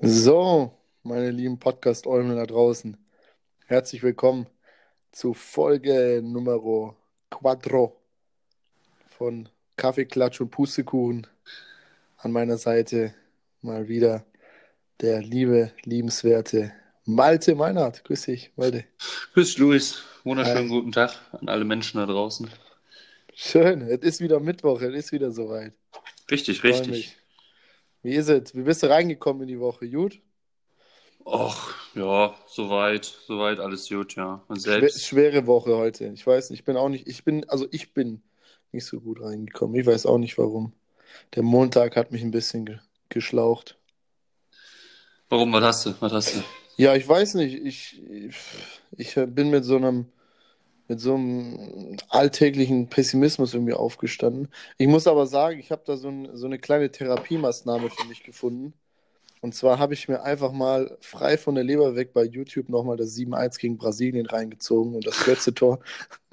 So, meine lieben Podcast-Eumel da draußen, herzlich willkommen zu Folge Nummer Quattro von Kaffee, Klatsch und Pustekuchen. An meiner Seite mal wieder der liebe, liebenswerte Malte Meinhardt. Grüß dich, Malte. Grüß Luis. Wunderschönen guten Tag an alle Menschen da draußen. Schön, es ist wieder Mittwoch, es ist wieder soweit. Richtig, richtig. Wie ist es? Wie bist du reingekommen in die Woche? Gut? Ach, ja, soweit, soweit alles gut, ja. Und selbst. Schwere Woche heute. Ich weiß nicht, ich bin auch nicht, ich bin, also ich bin nicht so gut reingekommen. Ich weiß auch nicht warum. Der Montag hat mich ein bisschen ge geschlaucht. Warum? Was hast du? Was hast du? Ja, ich weiß nicht. Ich, ich, ich bin mit so einem mit so einem alltäglichen Pessimismus irgendwie aufgestanden. Ich muss aber sagen, ich habe da so, ein, so eine kleine Therapiemaßnahme für mich gefunden. Und zwar habe ich mir einfach mal frei von der Leber weg bei YouTube nochmal das 7-1 gegen Brasilien reingezogen und das Götze-Tor.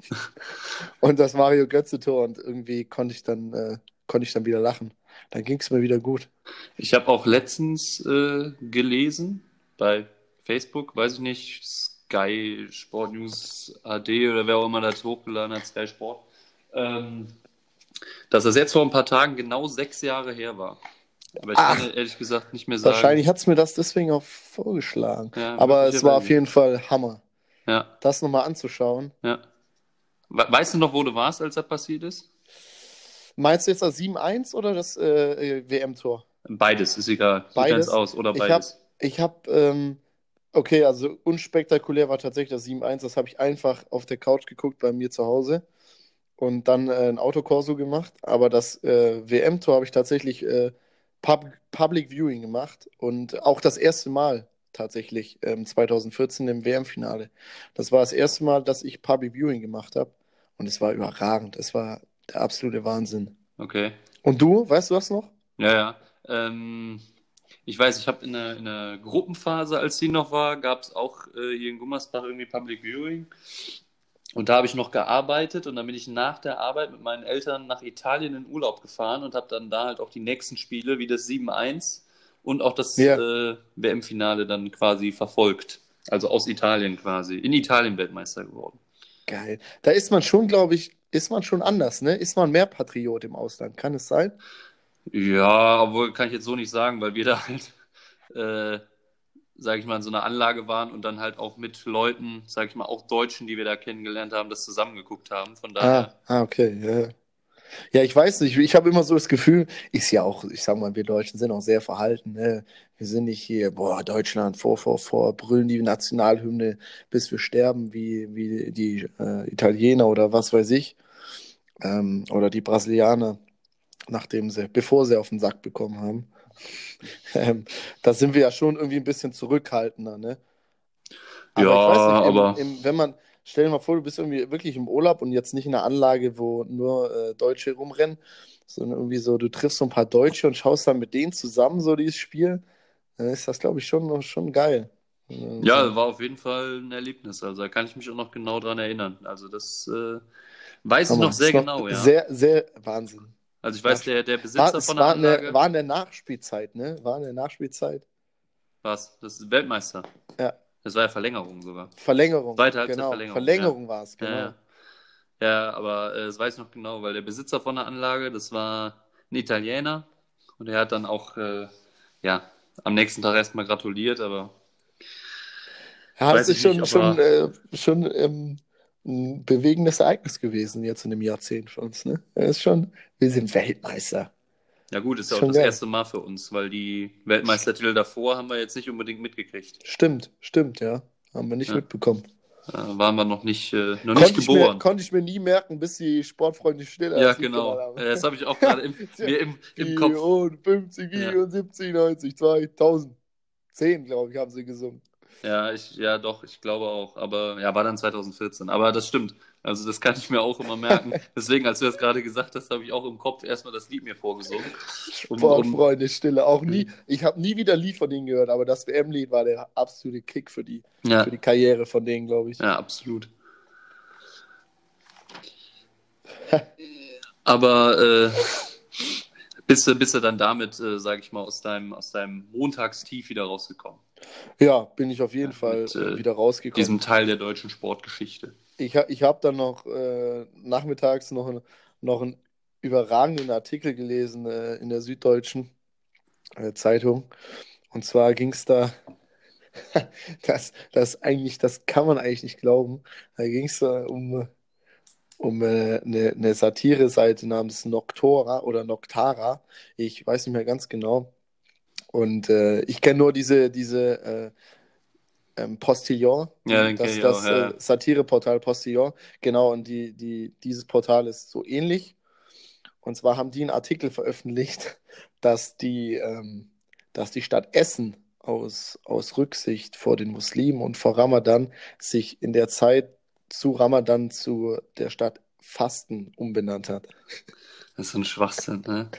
und das Mario Götze-Tor. Und irgendwie konnte ich dann, äh, konnte ich dann wieder lachen. Dann ging es mir wieder gut. Ich habe auch letztens äh, gelesen bei Facebook, weiß ich nicht, Sky Sport News AD oder wer auch immer das hochgeladen hat, Sky Sport, ähm, dass das jetzt vor ein paar Tagen genau sechs Jahre her war. Aber ich Ach, kann ehrlich gesagt nicht mehr sagen. Wahrscheinlich hat es mir das deswegen auch vorgeschlagen. Ja, Aber es war auf jeden Fall Hammer. Ja. Das nochmal anzuschauen. Ja. Weißt du noch, wo du warst, als das passiert ist? Meinst du jetzt das 7-1 oder das äh, WM-Tor? Beides, ist egal. Beides. aus oder beides. Ich habe, hab, ähm, okay, also unspektakulär war tatsächlich das 7-1. Das habe ich einfach auf der Couch geguckt bei mir zu Hause und dann äh, ein Autokorso gemacht. Aber das äh, WM-Tor habe ich tatsächlich äh, Pub Public Viewing gemacht und auch das erste Mal tatsächlich ähm, 2014 im WM-Finale. Das war das erste Mal, dass ich Public Viewing gemacht habe und es war überragend. Es war der absolute Wahnsinn. Okay. Und du, weißt du was noch? Ja, ja. Ähm, ich weiß, ich habe in, in der, Gruppenphase, als die noch war, gab es auch äh, hier in Gummersbach irgendwie Public Viewing. Und da habe ich noch gearbeitet und dann bin ich nach der Arbeit mit meinen Eltern nach Italien in Urlaub gefahren und habe dann da halt auch die nächsten Spiele wie das 7-1 und auch das ja. äh, WM-Finale dann quasi verfolgt. Also aus Italien quasi. In Italien Weltmeister geworden. Geil. Da ist man schon, glaube ich, ist man schon anders, ne? Ist man mehr Patriot im Ausland? Kann es sein? Ja, obwohl kann ich jetzt so nicht sagen, weil wir da halt, äh, sage ich mal, in so einer Anlage waren und dann halt auch mit Leuten, sage ich mal, auch Deutschen, die wir da kennengelernt haben, das zusammengeguckt haben. Von daher. Ah, ah okay. Ja. ja, ich weiß nicht. Ich habe immer so das Gefühl, ist ja auch, ich sag mal, wir Deutschen sind auch sehr verhalten. Ne? Wir sind nicht hier, boah, Deutschland, vor, vor, vor, brüllen die Nationalhymne, bis wir sterben, wie, wie die äh, Italiener oder was weiß ich. Ähm, oder die Brasilianer nachdem sie, bevor sie auf den Sack bekommen haben. ähm, da sind wir ja schon irgendwie ein bisschen zurückhaltender, ne? Aber ja, nicht, im, aber. Im, wenn man, stell dir mal vor, du bist irgendwie wirklich im Urlaub und jetzt nicht in einer Anlage, wo nur äh, Deutsche rumrennen, sondern irgendwie so, du triffst so ein paar Deutsche und schaust dann mit denen zusammen so dieses Spiel, dann ist das, glaube ich, schon, schon geil. Ja, war auf jeden Fall ein Erlebnis. Also da kann ich mich auch noch genau dran erinnern. Also das äh, weiß Hammer. ich noch sehr genau, ja. Sehr, sehr Wahnsinn. Also ich weiß, der, der Besitzer war, von der war Anlage... Eine, war in der Nachspielzeit, ne? War in der Nachspielzeit. Was? Das ist Weltmeister? Ja. Das war ja Verlängerung sogar. Verlängerung. Zweite Halbzeit genau. Verlängerung. Verlängerung ja. war es, genau. Ja, ja aber äh, das weiß ich noch genau, weil der Besitzer von der Anlage, das war ein Italiener und er hat dann auch, äh, ja, am nächsten Tag erstmal gratuliert, aber... Ja, das ist schon, nicht, schon, äh, schon ähm, ein bewegendes Ereignis gewesen jetzt in dem Jahrzehnt für uns. Ne? Das ist schon, wir sind Weltmeister. Ja gut, ist ja auch das geil. erste Mal für uns, weil die Weltmeistertitel davor haben wir jetzt nicht unbedingt mitgekriegt. Stimmt, stimmt, ja. Haben wir nicht ja. mitbekommen. Da waren wir noch nicht, äh, noch nicht geboren. Mir, konnte ich mir nie merken, bis die Sportfreunde still Ja, genau. Das habe ich auch gerade im, mir im, im Kopf. 50, 74, ja. 90, 2000. 10, glaube ich, haben sie gesungen. Ja, ich, ja, doch, ich glaube auch. Aber ja, war dann 2014. Aber das stimmt. Also das kann ich mir auch immer merken. Deswegen, als du das gerade gesagt hast, habe ich auch im Kopf erstmal das Lied mir vorgesungen. Um, Sportfreunde, um... Stille. Auch nie, ich habe nie wieder ein Lied von denen gehört, aber das WM-Lied war der absolute Kick für die, ja. für die Karriere von denen, glaube ich. Ja, absolut. aber äh, bist, du, bist du dann damit, äh, sage ich mal, aus deinem, aus deinem Montagstief wieder rausgekommen? Ja, bin ich auf jeden Ja, Fall mit, äh, äh, wieder rausgekommen. Diesem Teil der deutschen Sportgeschichte. Ich, ich habe dann noch äh, nachmittags noch, ein, noch einen überragenden Artikel gelesen äh, in der Süddeutschen äh, Zeitung. Und zwar ging es da, das, das eigentlich, das kann man eigentlich nicht glauben. Da ging es da um, um äh, eine, eine Satire-Seite namens Noctora oder Noctara. Ich weiß nicht mehr ganz genau. Und äh, ich kenne nur diese, diese äh, ähm, Postillon, Ja, das, das auch, ja. äh, Satireportal Postillon. Genau, und die, die, dieses Portal ist so ähnlich. Und zwar haben die einen Artikel veröffentlicht, dass die, ähm, dass die Stadt Essen aus, aus Rücksicht vor den Muslimen und vor Ramadan sich in der Zeit zu Ramadan zu der Stadt Fasten umbenannt hat. Das ist so ein Schwachsinn, ne?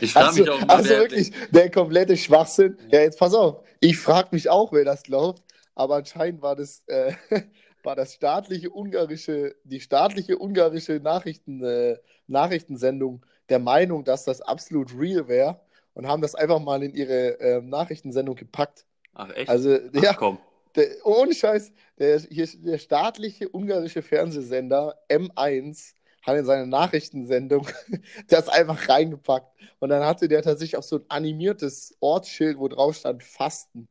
Ich frage Also, mich auch immer, also wirklich, der komplette Schwachsinn. Ja, jetzt pass auf. Ich frage mich auch, wer das glaubt, aber anscheinend war das, äh, war das staatliche ungarische, die staatliche ungarische Nachrichten, äh, Nachrichtensendung der Meinung, dass das absolut real wäre und haben das einfach mal in ihre äh, Nachrichtensendung gepackt. Ach, echt? Also, Ach, ja, komm. der, ohne Scheiß, der, hier, der staatliche ungarische Fernsehsender M1 hat in seine Nachrichtensendung das einfach reingepackt. Und dann hatte der tatsächlich auch so ein animiertes Ortsschild, wo drauf stand Fasten.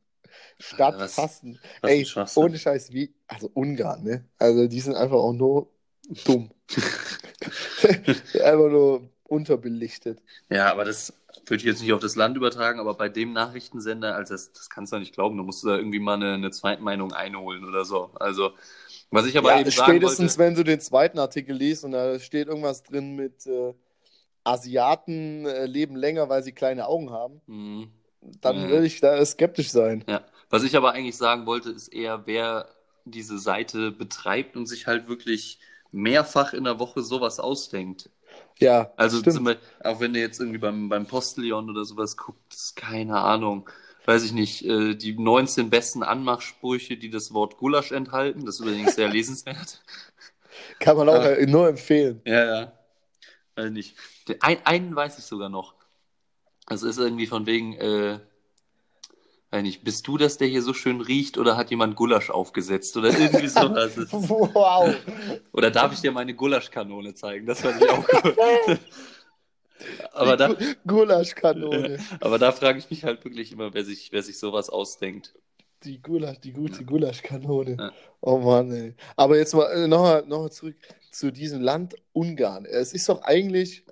Stadt was- Fasten. Was Ey, ohne Scheiß, wie, also Ungarn, ne? Also die sind einfach auch nur dumm. einfach nur unterbelichtet. Ja, aber das würde ich jetzt nicht auf das Land übertragen, aber bei dem Nachrichtensender, also das, das kannst du nicht glauben, da musst du da irgendwie mal eine, eine Zweitmeinung einholen oder so. Also, was ich aber ja, eben sagen spätestens wollte, wenn du den zweiten Artikel liest und da steht irgendwas drin mit äh, Asiaten äh, leben länger, weil sie kleine Augen haben, Hm, dann Ja. würde ich da skeptisch sein. ja, was ich aber eigentlich sagen wollte, ist eher, wer diese Seite betreibt und sich halt wirklich mehrfach in der Woche sowas ausdenkt. Ja, Also stimmt. zum Beispiel, auch wenn du jetzt irgendwie beim, beim Postillon oder sowas guckst, keine Ahnung, weiß ich nicht, äh, die 19 besten Anmachsprüche, die das Wort Gulasch enthalten, das ist übrigens sehr lesenswert. Kann man auch äh, nur empfehlen. Ja, ja. Weiß nicht. Den, ein, einen weiß ich sogar noch. Das ist irgendwie von wegen, äh, weiß nicht, bist du das, der hier so schön riecht oder hat jemand Gulasch aufgesetzt oder irgendwie sowas. Wow. Oder darf ich dir meine Gulaschkanone zeigen? Das fand ich auch gut. Aber da, Gulaschkanone. aber da frage ich mich halt wirklich immer, wer sich, wer sich sowas ausdenkt. Die Gulasch, die gute Gulaschkanone. Ja. Oh Mann, ey. Aber jetzt mal äh, nochmal noch mal zurück zu diesem Land Ungarn. Es ist doch eigentlich,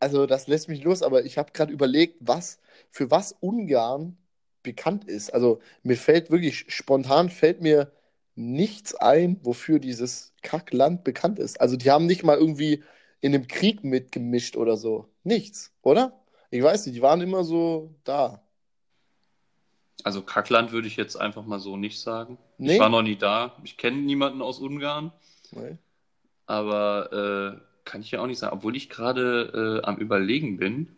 also das lässt mich los, aber ich habe gerade überlegt, was, für was Ungarn bekannt ist. Also mir fällt wirklich, spontan fällt mir nichts ein, wofür dieses Kackland bekannt ist. Also die haben nicht mal irgendwie in einem Krieg mitgemischt oder so. Nichts, oder? Ich weiß nicht, die waren immer so da. Also Kackland würde ich jetzt einfach mal so nicht sagen. Nee? Ich war noch nie da. Ich kenne niemanden aus Ungarn. Nee. Aber äh, kann ich ja auch nicht sagen. Obwohl ich gerade äh, am Überlegen bin.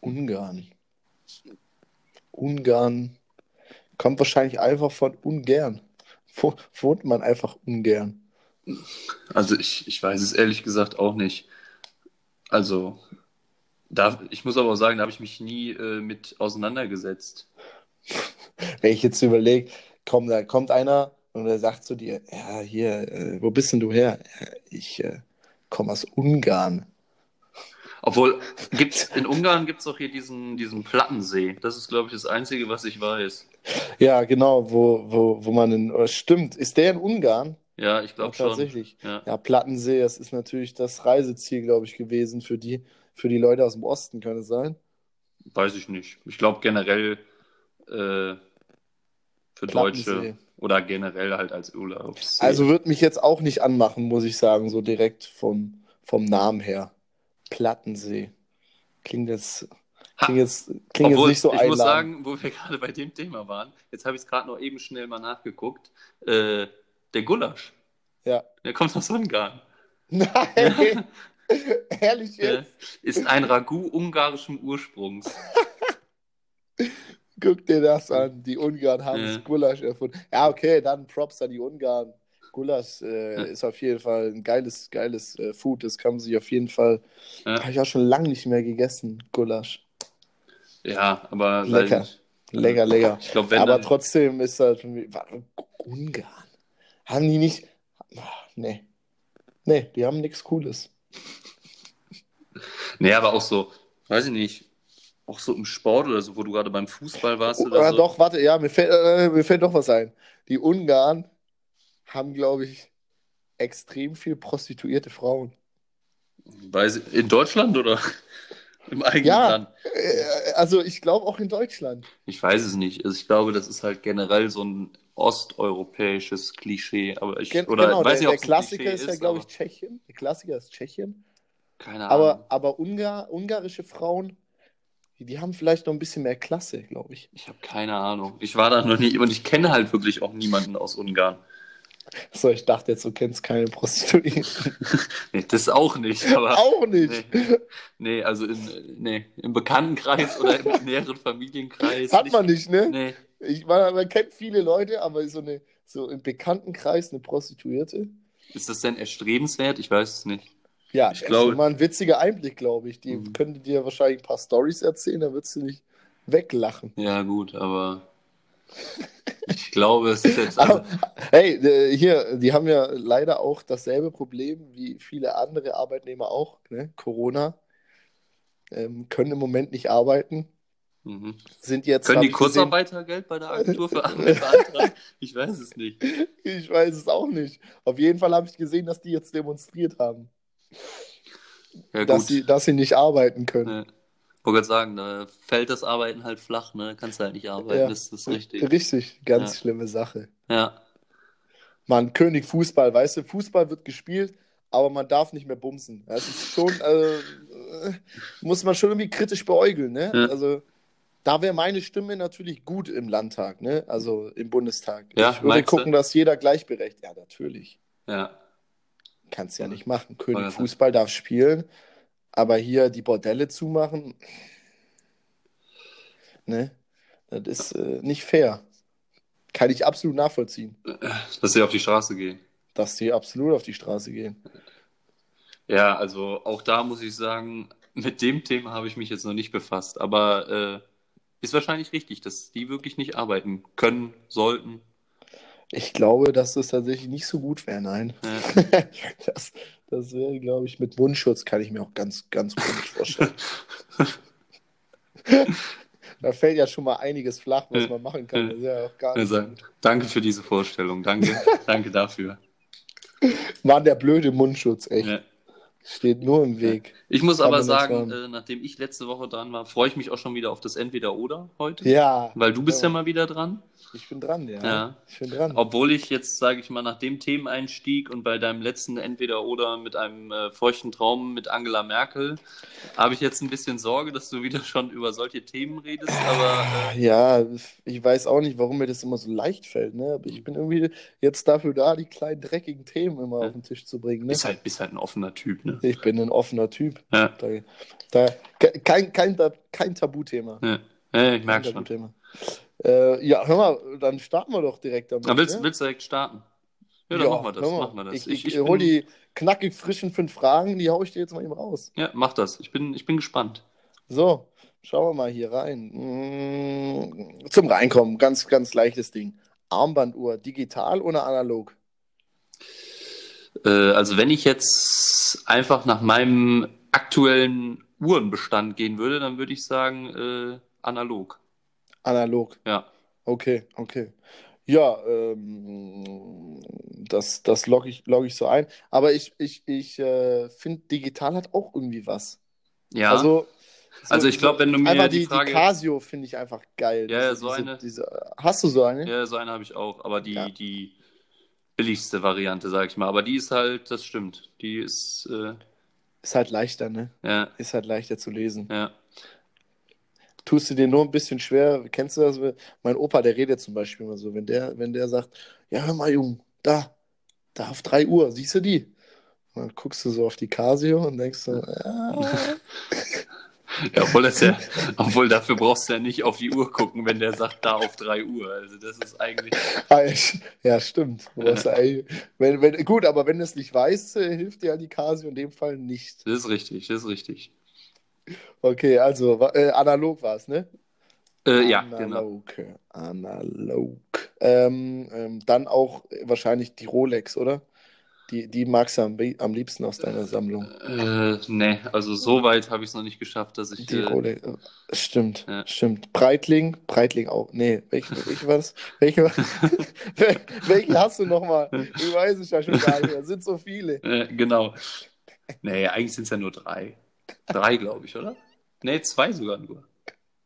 Ungarn. Ungarn kommt wahrscheinlich einfach von ungern. Wo, wohnt man einfach ungern? Also ich, ich weiß es ehrlich gesagt auch nicht. Also, da, ich muss aber auch sagen, da habe ich mich nie äh, mit auseinandergesetzt. Wenn ich jetzt überlege, komm, da kommt einer und er sagt zu dir, ja, hier, äh, wo bist denn du her? Ja, ich äh, komme aus Ungarn. Obwohl, gibt's, in Ungarn gibt es auch hier diesen, diesen Plattensee. Das ist, glaube ich, das Einzige, was ich weiß. Ja, genau, wo, wo, wo man in, oh, stimmt, ist der in Ungarn? Ja, ich glaube Ja, schon. tatsächlich. Ja. Ja, Plattensee, das ist natürlich das Reiseziel, glaube ich, gewesen für die, für die Leute aus dem Osten, kann es sein? Weiß ich nicht. Ich glaube generell äh, für Deutsche oder generell halt als Urlaubs. Also wird mich jetzt auch nicht anmachen, muss ich sagen, so direkt vom, vom Namen her. Plattensee. Klingt jetzt, klingt jetzt, klingt jetzt Obwohl, nicht so ich muss sagen, wo wir gerade bei dem Thema waren, jetzt habe ich es gerade noch eben schnell mal nachgeguckt. Äh, der Gulasch, Ja. der kommt aus Ungarn. Nein! Ehrlich jetzt? ist ein Ragout ungarischen Ursprungs. Guck dir das an. Die Ungarn haben Ja. das Gulasch erfunden. Ja, okay, dann Props an die Ungarn. Gulasch äh, Ja. ist auf jeden Fall ein geiles, geiles äh, Food. Das kann man sich auf jeden Fall. Ja. Habe ich auch schon lange nicht mehr gegessen, Gulasch. Ja, aber Lecker. Lecker, lecker. Ich glaube, wenn Aber dann, trotzdem ist halt Ungarn. Haben die nicht. Ach, nee. Nee, die haben nichts Cooles. Nee, aber auch so, weiß ich nicht, auch so im Sport oder so, wo du gerade beim Fußball warst Oh, oder äh, so. Doch, warte, ja, mir fällt, äh, mir fällt doch was ein. Die Ungarn haben, glaube ich, extrem viel prostituierte Frauen. Weiß ich, in Deutschland oder im eigenen Ja. Land? Äh, also ich glaube auch in Deutschland. Ich weiß es nicht. Also ich glaube, das ist halt generell so ein osteuropäisches Klischee. Aber ich, Gen oder genau, weiß der, nicht, der Klassiker Klischee ist ja, glaube ich, Tschechien. Der Klassiker ist Tschechien. Keine Aber, Ahnung. aber Ungar, ungarische Frauen, die, die haben vielleicht noch ein bisschen mehr Klasse, glaube ich. Ich habe keine Ahnung. Ich war da noch nie und ich kenne halt wirklich auch niemanden aus Ungarn. So, ich dachte jetzt, du kennst keine Prostituierten. Nee, das auch nicht. Aber Auch nicht. Nee, nee also in, nee, im Bekanntenkreis oder im näheren Familienkreis. Hat man nicht, ne? Nee. Ich, man, man kennt viele Leute, aber so, eine, so im Bekanntenkreis eine Prostituierte. Ist das denn erstrebenswert? Ich weiß es nicht. Ja, Ich das glaube- ist mal ein witziger Einblick, glaube ich. Die Mhm. könnte dir wahrscheinlich ein paar Stories erzählen, da würdest du nicht weglachen. Ja, gut, aber ich glaube, es ist jetzt. Also, Aber, hey, äh, hier, die haben ja leider auch dasselbe Problem wie viele andere Arbeitnehmer auch, ne? Corona. Ähm, können im Moment nicht arbeiten, mhm. sind jetzt. Können die ich gesehen- Kurzarbeitergeld bei der Agentur beantragen? Ich weiß es nicht. Ich weiß es auch nicht. Auf jeden Fall habe ich gesehen, dass die jetzt demonstriert haben, Ja, dass gut. sie, dass sie nicht arbeiten können. Ja. Wollte gerade sagen, da fällt das Arbeiten halt flach, ne? Kannst halt nicht arbeiten, Ja. das ist richtig. Richtig, ganz Ja. schlimme Sache. Ja, Mann, König Fußball, weißt du, Fußball wird gespielt, aber man darf nicht mehr bumsen. Das ist schon, äh, äh, muss man schon irgendwie kritisch beäugeln, ne? Ja. Also, da wäre meine Stimme natürlich gut im Landtag, ne? Also im Bundestag. Ja, ich würde meinst du? gucken, dass jeder gleichberechtigt. Ja, natürlich. ja. Kannst ja nicht machen. König Ja. Fußball darf spielen, aber hier die Bordelle zumachen, ne? Das ist äh, nicht fair. Kann ich absolut nachvollziehen, Dass sie auf die Straße gehen. dass die absolut auf die Straße gehen. Ja, also auch da muss ich sagen, mit dem Thema habe ich mich jetzt noch nicht befasst, aber äh, ist wahrscheinlich richtig, dass die wirklich nicht arbeiten können, sollten. Ich glaube, dass das tatsächlich nicht so gut wäre, nein. Ja. Das, das wäre, glaube ich, mit Mundschutz kann ich mir auch ganz, ganz komisch vorstellen. da fällt ja schon mal einiges flach, was Ja. man machen kann. Das ist ja danke für diese Vorstellung, danke, danke dafür. Mann, der blöde Mundschutz, echt. Steht nur im Weg. Ich muss aber sagen, äh, nachdem ich letzte Woche dran war, freue ich mich auch schon wieder auf das Entweder-Oder heute. Ja. Weil du bist ja Ja. mal wieder dran. Ich bin dran, ja. Ja. Ich bin dran. Obwohl ich jetzt, sage ich mal, nach dem Themeneinstieg und bei deinem letzten Entweder-Oder mit einem äh, feuchten Traum mit Angela Merkel, habe ich jetzt ein bisschen Sorge, dass du wieder schon über solche Themen redest. Aber äh, Ja, ich weiß auch nicht, warum mir das immer so leicht fällt, ne? Aber ich bin irgendwie jetzt dafür da, die kleinen dreckigen Themen immer Ja. auf den Tisch zu bringen, ne? bist, halt, bist halt ein offener Typ, ne? Ich bin ein offener Typ. Ja, Da, da, kein, kein, kein Tabuthema. ja. ich merke schon. Tabuthema. Äh, ja, hör mal, dann starten wir doch direkt damit. Aber willst, ne? willst du direkt starten? Ja, dann machen wir das. Machen wir das. Ich, ich, Ich- ich hol bin- die knackig frischen fünf Fragen, die hau ich dir jetzt mal eben raus. Ja, mach das. Ich bin, ich bin gespannt. So, schauen wir mal hier rein. Mm, Zum Reinkommen, ganz, ganz leichtes Ding. Armbanduhr, digital oder analog? Äh, also wenn ich jetzt einfach nach meinem aktuellen Uhrenbestand gehen würde, dann würde ich sagen äh, analog. Analog. Ja. Okay, okay. Ja, ähm, das, das logge ich, log ich so ein. Aber ich, ich, ich äh, finde, digital hat auch irgendwie was. Ja. Also, so- Also ich glaub, wenn du mir einfach die die, Frage- die Casio finde ich einfach geil. Ja, ja, so diese, eine. Diese, hast du so eine? ja, so eine habe ich auch. Aber die, Ja. die billigste Variante, sag ich mal. Aber die ist halt, das stimmt. Die ist, äh, Ist halt leichter, ne? ja, Ist halt leichter zu lesen. ja. Tust du dir nur ein bisschen schwer, kennst du das? Mein Opa, der redet zum Beispiel immer so, wenn der, wenn der sagt, ja, hör mal, Junge, da, da auf 3 Uhr, siehst du die? Und dann guckst du so auf die Casio und denkst so, ja, Ja, obwohl, das ja, obwohl dafür brauchst du ja nicht auf die Uhr gucken, wenn der sagt, da auf 3 Uhr. Also das ist eigentlich. Ah, Ja, stimmt. Ja wenn, wenn, gut, aber wenn du es nicht weißt, äh, hilft dir die Casio in dem Fall nicht. Das ist richtig, das ist richtig. Okay, also äh, analog war es, ne? Äh, ja, genau. analog. Analog. Ähm, ähm, dann auch wahrscheinlich die Rolex, oder? Die, die magst du am, am liebsten aus deiner Sammlung. Äh, nee, also so weit habe ich es noch nicht geschafft, dass ich. Die Äh, Rolex. äh, Stimmt, Ja. stimmt. Breitling, Breitling auch. Nee, welche, welche war das? Welche, war- Wel- welche hast du nochmal? Ich weiß es ja schon gar nicht. mehr. Es sind so viele. äh, genau. Nee, eigentlich sind es ja nur drei. Drei, glaube ich, oder? Nee, zwei sogar nur.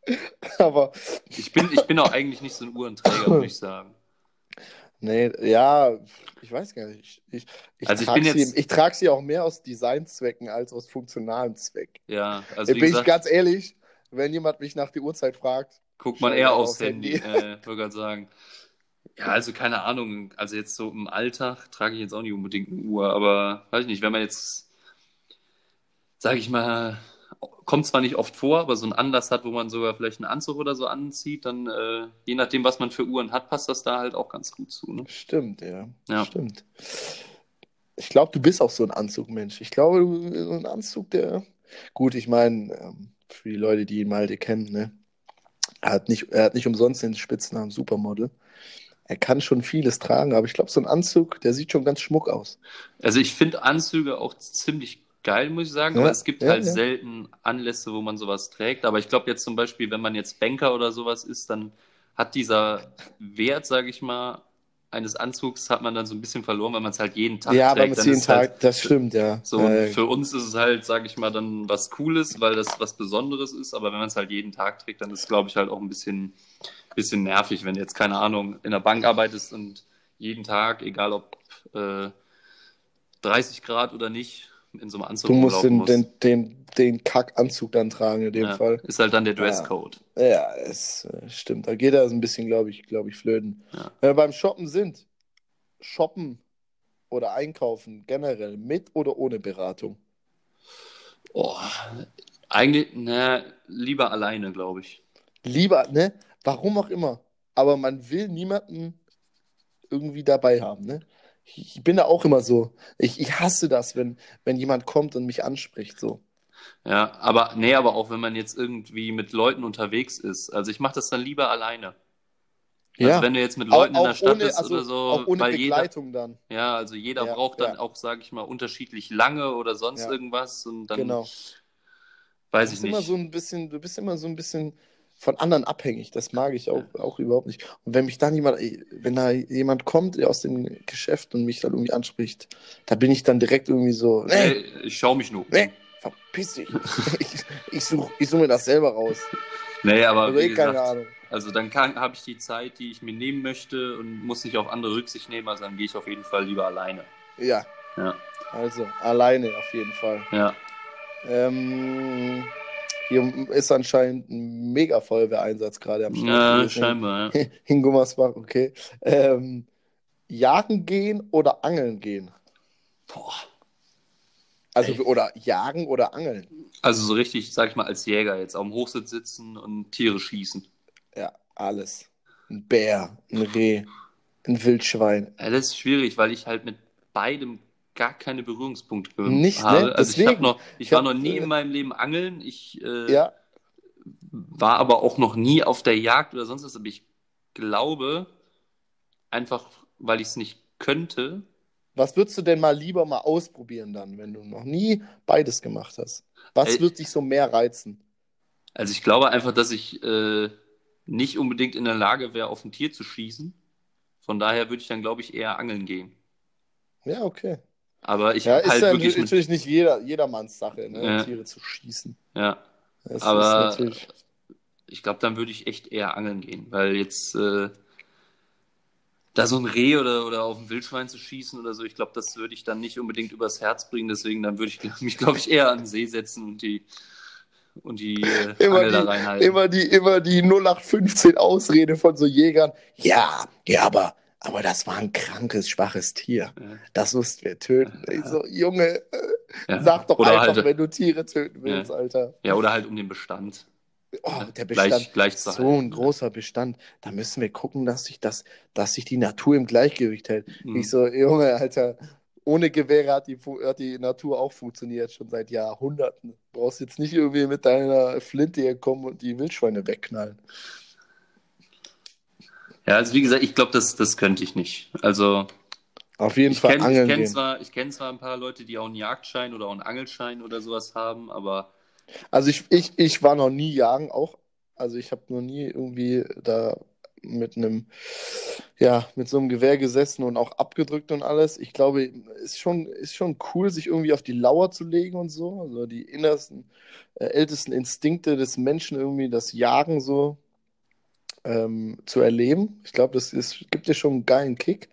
Aber Ich bin, ich bin auch eigentlich nicht so ein Uhrenträger, würde ich sagen. nee, ja, ich weiß gar nicht. Ich, ich, ich Also ich trage sie, ich trag sie auch mehr aus Designzwecken als aus funktionalen Zweck. Ja, also bin ich gesagt, ganz ehrlich, wenn jemand mich nach der Uhrzeit fragt, guckt man eher aufs Handy, Handy. äh, würde gerade sagen. Ja, also keine Ahnung. Also jetzt so im Alltag trage ich jetzt auch nicht unbedingt eine Uhr, aber weiß ich nicht, wenn man jetzt, sage ich mal, kommt zwar nicht oft vor, aber so einen Anlass hat, wo man sogar vielleicht einen Anzug oder so anzieht, dann äh, je nachdem, was man für Uhren hat, passt das da halt auch ganz gut zu. Ne? stimmt, ja. Ja. Stimmt. Ich glaube, du bist auch so ein Anzugmensch. Ich glaube, du so ein Anzug, der. Gut, ich meine, ähm, für die Leute, die ihn mal kennen, ne? Er hat nicht, er hat nicht umsonst den Spitznamen Supermodel. Er kann schon vieles tragen, aber ich glaube, so ein Anzug, der sieht schon ganz schmuck aus. Also ich finde Anzüge auch ziemlich geil, muss ich sagen, Ja, aber es gibt ja, halt ja. selten Anlässe, wo man sowas trägt. Aber ich glaube jetzt zum Beispiel, wenn man jetzt Banker oder sowas ist, dann hat dieser Wert, sage ich mal, eines Anzugs hat man dann so ein bisschen verloren, weil man es halt jeden Tag ja, aber trägt. mit Dann jeden halt Tag, das stimmt, ja. so, Äh, für uns ist es halt, sage ich mal, dann was Cooles, weil das was Besonderes ist. Aber wenn man es halt jeden Tag trägt, dann ist es, glaube ich, halt auch ein bisschen, bisschen nervig, wenn du jetzt, keine Ahnung, in der Bank arbeitest und jeden Tag, egal ob äh, 30 Grad oder nicht, in so einem Anzug du musst den, den, den, den Kackanzug dann tragen, in dem Ja, Fall. Ist halt dann der Dresscode. Ja, es äh, stimmt. Da geht er so ein bisschen, glaube ich, glaube ich, flöten. Ja. Wenn wir beim Shoppen sind, shoppen oder einkaufen generell mit oder ohne Beratung? Oh, eigentlich, na, lieber alleine, glaube ich. Lieber, ne? Warum auch immer. Aber man will niemanden irgendwie dabei haben, ne? Ich bin da auch immer so. Ich, ich hasse das, wenn, wenn jemand kommt und mich anspricht, so. Ja, aber nee, aber auch wenn man jetzt irgendwie mit Leuten unterwegs ist. Also ich mache das dann lieber alleine. Also wenn du jetzt mit Leuten in der Stadt ohne, bist also oder so, auch ohne weil jeder, Begleitung dann. ja, also jeder Ja, braucht dann ja. auch, sage ich mal, unterschiedlich lange oder sonst Ja. irgendwas und dann Genau. weiß Du ich bist immer nicht. so ein bisschen, du bist immer so ein bisschen von anderen abhängig. Das mag ich auch, auch überhaupt nicht. Und wenn mich dann jemand, wenn da jemand kommt aus dem Geschäft und mich dann irgendwie anspricht, da bin ich dann direkt irgendwie so, nee, ich schaue mich nur. nee, verpiss dich. ich ich suche ich such mir das selber raus. Nee, aber Also wie eh keine gesagt, Ahnung. also dann habe ich die Zeit, die ich mir nehmen möchte und muss nicht auf andere Rücksicht nehmen, also dann gehe ich auf jeden Fall lieber alleine. Ja, Ja, also alleine auf jeden Fall. ja. Ähm, hier ist anscheinend ein mega Feuerwehreinsatz gerade am Start. Ja, scheinbar, ja. In Gummersbach, okay. Ähm, jagen gehen oder angeln gehen? Boah. Also, Ey. oder jagen oder angeln? Also so richtig, sag ich mal, als Jäger jetzt auf dem Hochsitz sitzen und Tiere schießen. Ja, alles. Ein Bär, ein Reh, ein Wildschwein. Ja, das ist schwierig, weil ich halt mit beidem gar keine Berührungspunkte Nicht, ne? habe. Also ich, noch, ich, Ich war noch nie äh, in meinem Leben angeln. Ich äh, Ja, war aber auch noch nie auf der Jagd oder sonst was. Aber ich glaube, einfach weil ich es nicht könnte, was würdest du denn mal lieber mal ausprobieren dann, wenn du noch nie beides gemacht hast? Was Ey. wird dich so mehr reizen? Also ich glaube einfach, dass ich äh, nicht unbedingt in der Lage wäre, auf ein Tier zu schießen. Von daher würde ich dann, glaube ich, eher angeln gehen. Ja, okay. Aber ich Ja, ist halt ja wirklich mit, natürlich nicht jeder, jedermanns Sache, ne? Ja. Tiere zu schießen. ja, Das Aber- natürlich. ich glaube, dann würde ich echt eher angeln gehen, weil jetzt äh, da so ein Reh oder, oder auf ein Wildschwein zu schießen oder so, ich glaube, das würde ich dann nicht unbedingt übers Herz bringen. Deswegen dann würde ich mich, glaube ich, eher an den See setzen und die und die äh, Immer Angel da die, reinhalten. immer die, immer die 0815 Ausrede von so Jägern. Ja, ja, aber, aber das war ein krankes, schwaches Tier. Ja. Das mussten wir töten. Ich so, Junge, Ja. Sag doch oder einfach, halt, wenn du Tiere töten willst, Alter. ja, oder halt um den Bestand Oh, der gleich, Bestand. gleich zu So ein großer Bestand. Da müssen wir gucken, dass sich das, dass sich die Natur im Gleichgewicht hält. Mhm. Ich so, Junge, Alter, ohne Gewehre hat die, hat die Natur auch funktioniert, schon seit Jahrhunderten. Du brauchst jetzt nicht irgendwie mit deiner Flinte hier kommen und die Wildschweine wegknallen. Ja, also wie gesagt, ich glaube, das, das könnte ich nicht. Also Auf jeden ich Fall kenne angeln kenn gehen. zwar, ich kenn zwar ein paar Leute, die auch einen Jagdschein oder auch einen Angelschein oder sowas haben, aber Also ich, ich, ich war noch nie jagen auch. Also ich habe noch nie irgendwie da mit einem, ja, mit so einem Gewehr gesessen und auch abgedrückt und alles. Ich glaube, ist schon, ist schon cool, sich irgendwie auf die Lauer zu legen und so. Also die innersten, äh, ältesten Instinkte des Menschen irgendwie, das Jagen so ähm, zu erleben. Ich glaube, das ist, gibt dir schon einen geilen Kick.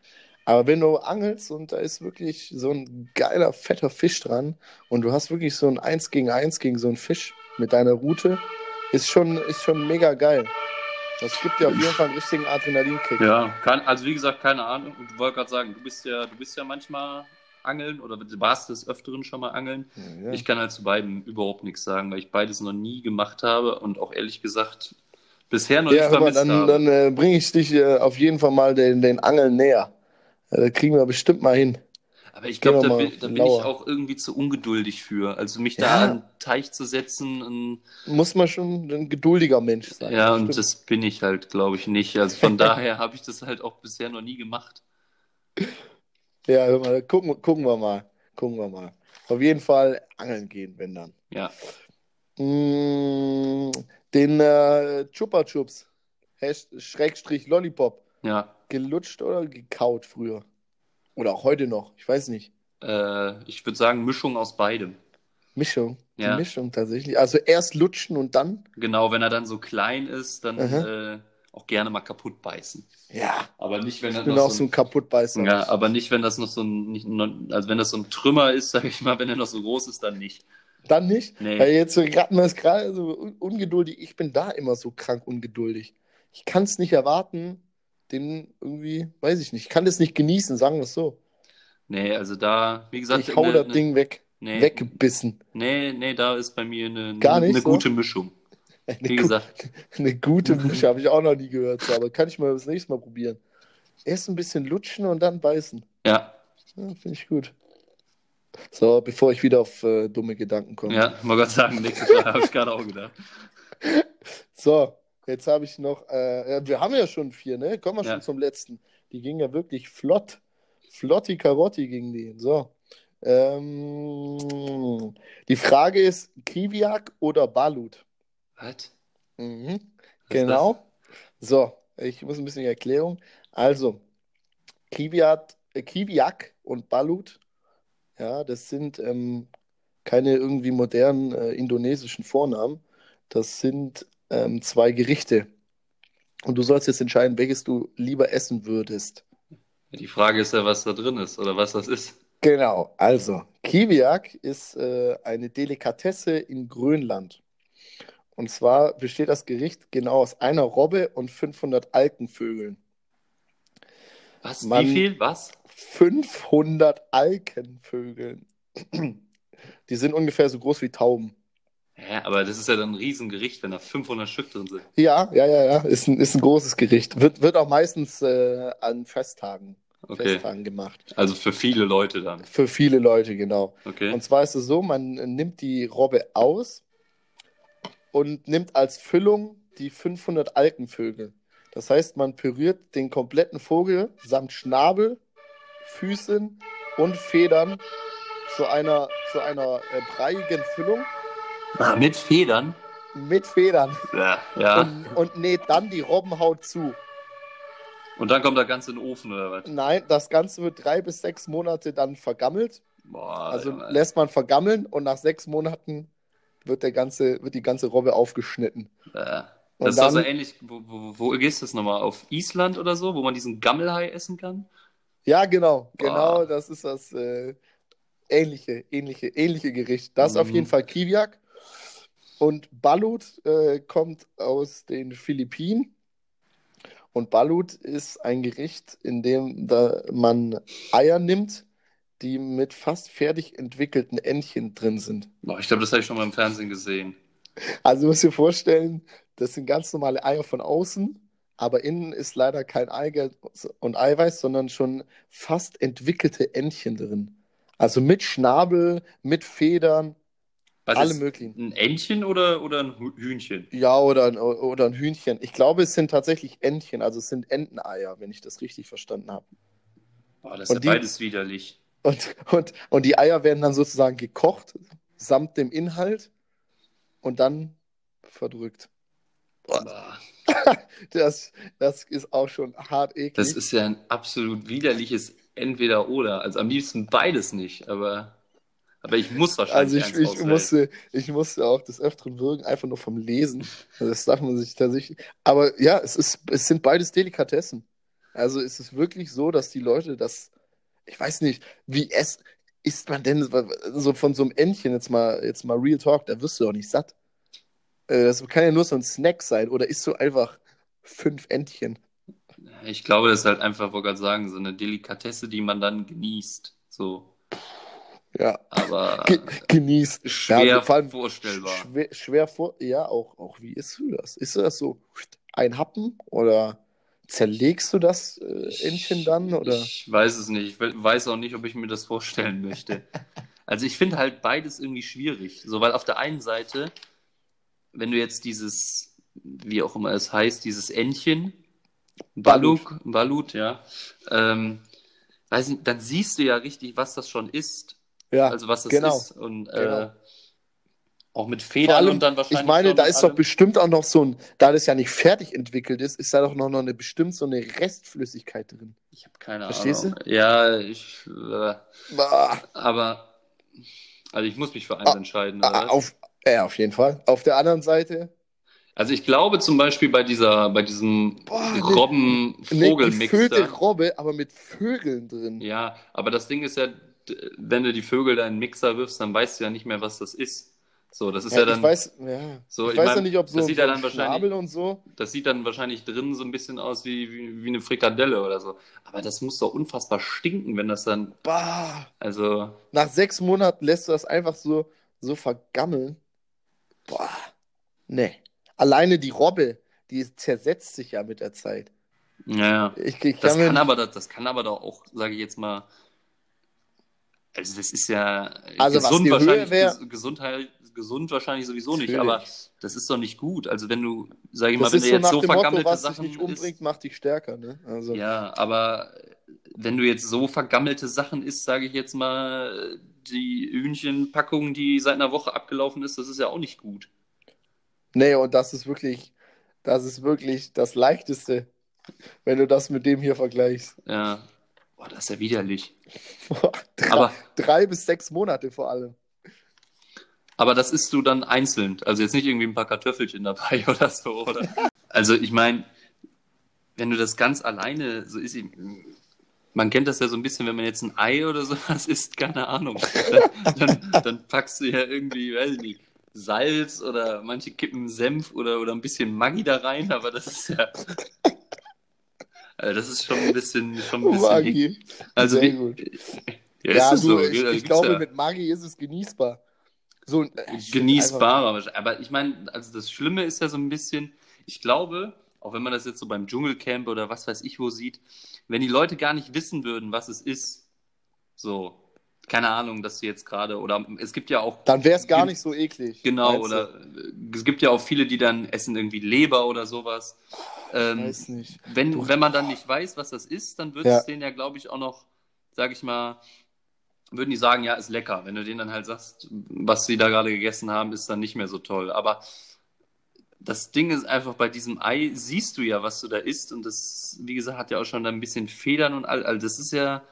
Aber wenn du angelst und da ist wirklich so ein geiler, fetter Fisch dran und du hast wirklich so ein Eins gegen Eins gegen so einen Fisch mit deiner Route, ist schon, ist schon mega geil. Das gibt dir auf jeden Fall einen richtigen Adrenalinkick. ja, kann, also wie gesagt, keine Ahnung. Ich wollte gerade sagen, du bist ja, du bist ja manchmal angeln oder du warst des Öfteren schon mal angeln. Ja. Ich kann halt zu beiden überhaupt nichts sagen, weil ich beides noch nie gemacht habe und auch ehrlich gesagt bisher noch Ja, nicht vermisst dann, dann äh, bringe ich dich äh, auf jeden Fall mal den, den Angeln näher. Äh, Da kriegen wir bestimmt mal hin. Aber ich glaube, da, bin, da bin ich auch irgendwie zu ungeduldig für. Also mich Ja. da an den Teich zu setzen und Muss man schon ein geduldiger Mensch sein. Ja, und Stimmt. das bin ich halt, glaube ich, nicht. Also von daher habe ich das halt auch bisher noch nie gemacht. Ja, hör mal, gucken, gucken wir mal. Gucken wir mal. Auf jeden Fall angeln gehen, wenn dann. Ja. Mm, den äh, Chupa Chups, Schrägstrich Lollipop, Ja. gelutscht oder gekaut früher? Oder auch heute noch, ich weiß nicht. Äh, ich würde sagen, Mischung aus beidem. Mischung, die Ja. Mischung tatsächlich. Also erst lutschen und dann, Genau, wenn er dann so klein ist, dann äh, auch gerne mal kaputt beißen. ja, Aber nicht, wenn ich bin noch auch so ein Kaputtbeißer. ja, aber nicht, wenn das noch so ein, nicht, also wenn das so ein Trümmer ist, sage ich mal, wenn er noch so groß ist, dann nicht. Dann nicht? Nee. Weil jetzt wir es gerade so un ungeduldig. Ich bin da immer so krank ungeduldig. Ich kann es nicht erwarten, den irgendwie, weiß ich nicht, ich kann das nicht genießen, sagen wir es so. Nee, also da, wie gesagt, Ich hau ne- das ne- Ding weg, nee, weggebissen. nee, nee, da ist bei mir eine, Gar nicht eine so? gute Mischung. Eine, Wie gu- gesagt, eine gute Mische habe ich auch noch nie gehört, so, aber kann ich mal das nächste Mal probieren. Erst ein bisschen lutschen und dann beißen. ja, Ja, Finde ich gut. So, bevor ich wieder auf äh, dumme Gedanken komme. ja, mal Gott sagen, nächstes Mal habe ich gerade auch gedacht. So, jetzt habe ich noch, äh, ja, wir haben ja schon vier, ne? Kommen wir Ja. schon zum letzten. Die ging ja wirklich flott. Flotti Karotti ging die. So. Ähm, die Frage ist, Kiviak oder Balut? Was? Mhm. Was Genau. So, ich muss ein bisschen Erklärung. Also, Kiviat, äh, Kiviak und Balut, ja, das sind ähm, keine irgendwie modernen äh, indonesischen Vornamen. Das sind ähm, zwei Gerichte. Und du sollst jetzt entscheiden, welches du lieber essen würdest. Die Frage ist ja, was da drin ist oder was das ist. Genau, also Kiviak ist äh, eine Delikatesse in Grönland. Und zwar besteht das Gericht genau aus einer Robbe und 500 Alkenvögeln. Was? Mann. Wie viel? Was? 500 Alkenvögeln. Die sind ungefähr so groß wie Tauben. Ja, aber das ist ja dann ein Riesengericht, wenn da 500 Stück drin sind. Ja, ja, ja, ja, ist ein, ist ein großes Gericht. Wird, wird auch meistens äh, an Festtagen, Okay. Festtagen gemacht. Also für viele Leute dann. Für viele Leute, genau. Okay. Und zwar ist es so, man nimmt die Robbe aus und nimmt als Füllung die 500 Alkenvögel. Das heißt, man püriert den kompletten Vogel samt Schnabel, Füßen und Federn zu einer, zu einer äh, breiigen Füllung Ah, mit Federn? mit Federn Ja. ja. und, und näht dann die Robbenhaut zu. Und dann kommt das Ganze in den Ofen oder was? Nein, das Ganze wird drei bis sechs Monate dann vergammelt. Boah, Also Junge. lässt man vergammeln und nach sechs Monaten wird, der ganze, wird die ganze Robbe aufgeschnitten. Und das ist also dann- ähnlich, wo, wo, wo gehst du das nochmal? Auf Island oder so, wo man diesen Gammelhai essen kann? Ja, genau, genau, das ist das äh, ähnliche, ähnliche, ähnliche Gericht. Das auf Mhm. jeden Fall Kiviak. Und Balut äh, kommt aus den Philippinen. Und Balut ist ein Gericht, in dem da man Eier nimmt, die mit fast fertig entwickelten Entchen drin sind. Boah, ich glaube, das habe ich schon mal im Fernsehen gesehen. Also du musst dir vorstellen, das sind ganz normale Eier von außen, aber innen ist leider kein Eigelb und Eiweiß, sondern schon fast entwickelte Entchen drin. Also mit Schnabel, mit Federn, Was alle ist möglichen. Ein Entchen oder, oder ein Hühnchen? Ja, oder, ein- oder ein Hühnchen. Ich glaube, es sind tatsächlich Entchen, also es sind Enteneier, wenn ich das richtig verstanden habe. Boah, das ist Und ja die- beides widerlich. Und, und, und die Eier werden dann sozusagen gekocht, samt dem Inhalt und dann verdrückt. Das, das ist auch schon hart eklig. Das ist ja ein absolut widerliches Entweder-Oder. Also am liebsten beides nicht, aber, aber ich muss also wahrscheinlich ich, eins ich, auswählen. musste, ich musste auch des Öfteren würgen, einfach nur vom Lesen. Also Das darf man sich tatsächlich. Aber ja, es, ist, es sind beides Delikatessen. Also es ist wirklich so, dass die Leute das, ich weiß nicht, wie es isst man denn so von so einem Entchen jetzt mal, jetzt mal Real Talk, da wirst du doch nicht satt. Äh, Das kann ja nur so ein Snack sein oder isst du einfach fünf Entchen. Ich glaube, das ist halt einfach, wollte gerade sagen, so eine Delikatesse, die man dann genießt. So. Ja, Aber ge genießt. schwer ja, vor allem vorstellbar. Schwer, schwer vor, ja, auch, auch wie isst du das? Isst du das so ein Happen oder zerlegst du das äh, Entchen dann? Oder? Ich weiß es nicht. Ich we- weiß auch nicht, ob ich mir das vorstellen möchte. Also ich finde halt beides irgendwie schwierig. So, weil auf der einen Seite, wenn du jetzt dieses, wie auch immer es heißt, dieses Entchen, Baluk, Balut, ja, ähm, weiß nicht, dann siehst du ja richtig, was das schon ist. Ja, Also was das genau. ist. Und Genau. äh, auch mit Federn allem, und dann wahrscheinlich. ich meine, da ist doch bestimmt auch noch so ein, da das ja nicht fertig entwickelt ist, ist da doch noch, noch eine bestimmt so eine Restflüssigkeit drin. Ich habe keine Verstehst Ahnung. Ja, ich. Äh, aber. Also ich muss mich für eins Ah, entscheiden. ah, auf, ja, auf jeden Fall. Auf der anderen Seite, Also ich glaube zum Beispiel bei dieser, bei diesem Robben-Vogelmix. da- Robbe, aber mit Vögeln drin. Ja, aber das Ding ist ja, wenn du die Vögel da in den Mixer wirfst, dann weißt du ja nicht mehr, was das ist. So, das ist ja, Ja, dann, ich weiß, ja. so, ich ich weiß mein, ja nicht, ob so, das sieht so dann wahrscheinlich- und so. das sieht dann wahrscheinlich drin so ein bisschen aus wie, wie, wie eine Frikadelle oder so. Aber das muss doch unfassbar stinken, wenn das dann, Bah. also, Nach sechs Monaten lässt du das einfach so, so vergammeln. Boah. Nee. Alleine die Robbe, die zersetzt sich ja mit der Zeit. ja, Ich, ich Das kann aber, das, das kann aber doch auch, sage ich jetzt mal, also das ist ja Also gesund wahrscheinlich, wär- ges- Gesundheit, gesund wahrscheinlich sowieso nicht, Natürlich. aber das ist doch nicht gut. Also wenn du, sage ich das mal, wenn du so jetzt so dem Motto, vergammelte was dich Sachen nicht umbringt, isst, macht dich stärker, ne? Also, ja, aber wenn du jetzt so vergammelte Sachen isst, sage ich jetzt mal, die Hühnchenpackung, die seit einer Woche abgelaufen ist, das ist ja auch nicht gut. Nee, und das ist wirklich, das ist wirklich das Leichteste, wenn du das mit dem hier vergleichst. Ja, boah, das ist ja widerlich. drei, Aber- drei bis sechs Monate vor allem. Aber das isst du dann einzeln. Also jetzt nicht irgendwie ein paar Kartoffelchen dabei oder so, oder? Also ich meine, wenn du das ganz alleine so isst, man kennt das ja so ein bisschen, wenn man jetzt ein Ei oder sowas isst, keine Ahnung. Dann, dann, dann packst du ja irgendwie, weiß ich nicht, Salz oder manche kippen Senf oder, oder ein bisschen Maggi da rein, aber das ist ja. Also das ist schon ein bisschen, schon ein bisschen Maggi. Also Sehr wie, gut. Ja, Ja, du, so. ich, Ja, ich glaube, ja. mit Maggi ist es genießbar. So, äh, genießbarer. Aber ich meine, also das Schlimme ist ja so ein bisschen, ich glaube, auch wenn man das jetzt so beim Dschungelcamp oder was weiß ich wo sieht, wenn die Leute gar nicht wissen würden, was es ist, so, keine Ahnung, dass sie jetzt gerade, oder es gibt ja auch, Dann wäre es gar nicht so eklig. genau, du? oder äh, es gibt ja auch viele, die dann essen irgendwie Leber oder sowas. Ich Ähm, weiß nicht. wenn, Du- wenn man dann nicht weiß, was das ist, dann wird Ja. es denen ja, glaube ich, auch noch, sag ich mal, würden die sagen, ja, ist lecker. Wenn du denen dann halt sagst, was sie da gerade gegessen haben, ist dann nicht mehr so toll. Aber das Ding ist einfach, bei diesem Ei siehst du ja, was du da isst. Und das, wie gesagt, hat ja auch schon da ein bisschen Federn und all. Also das ist ja,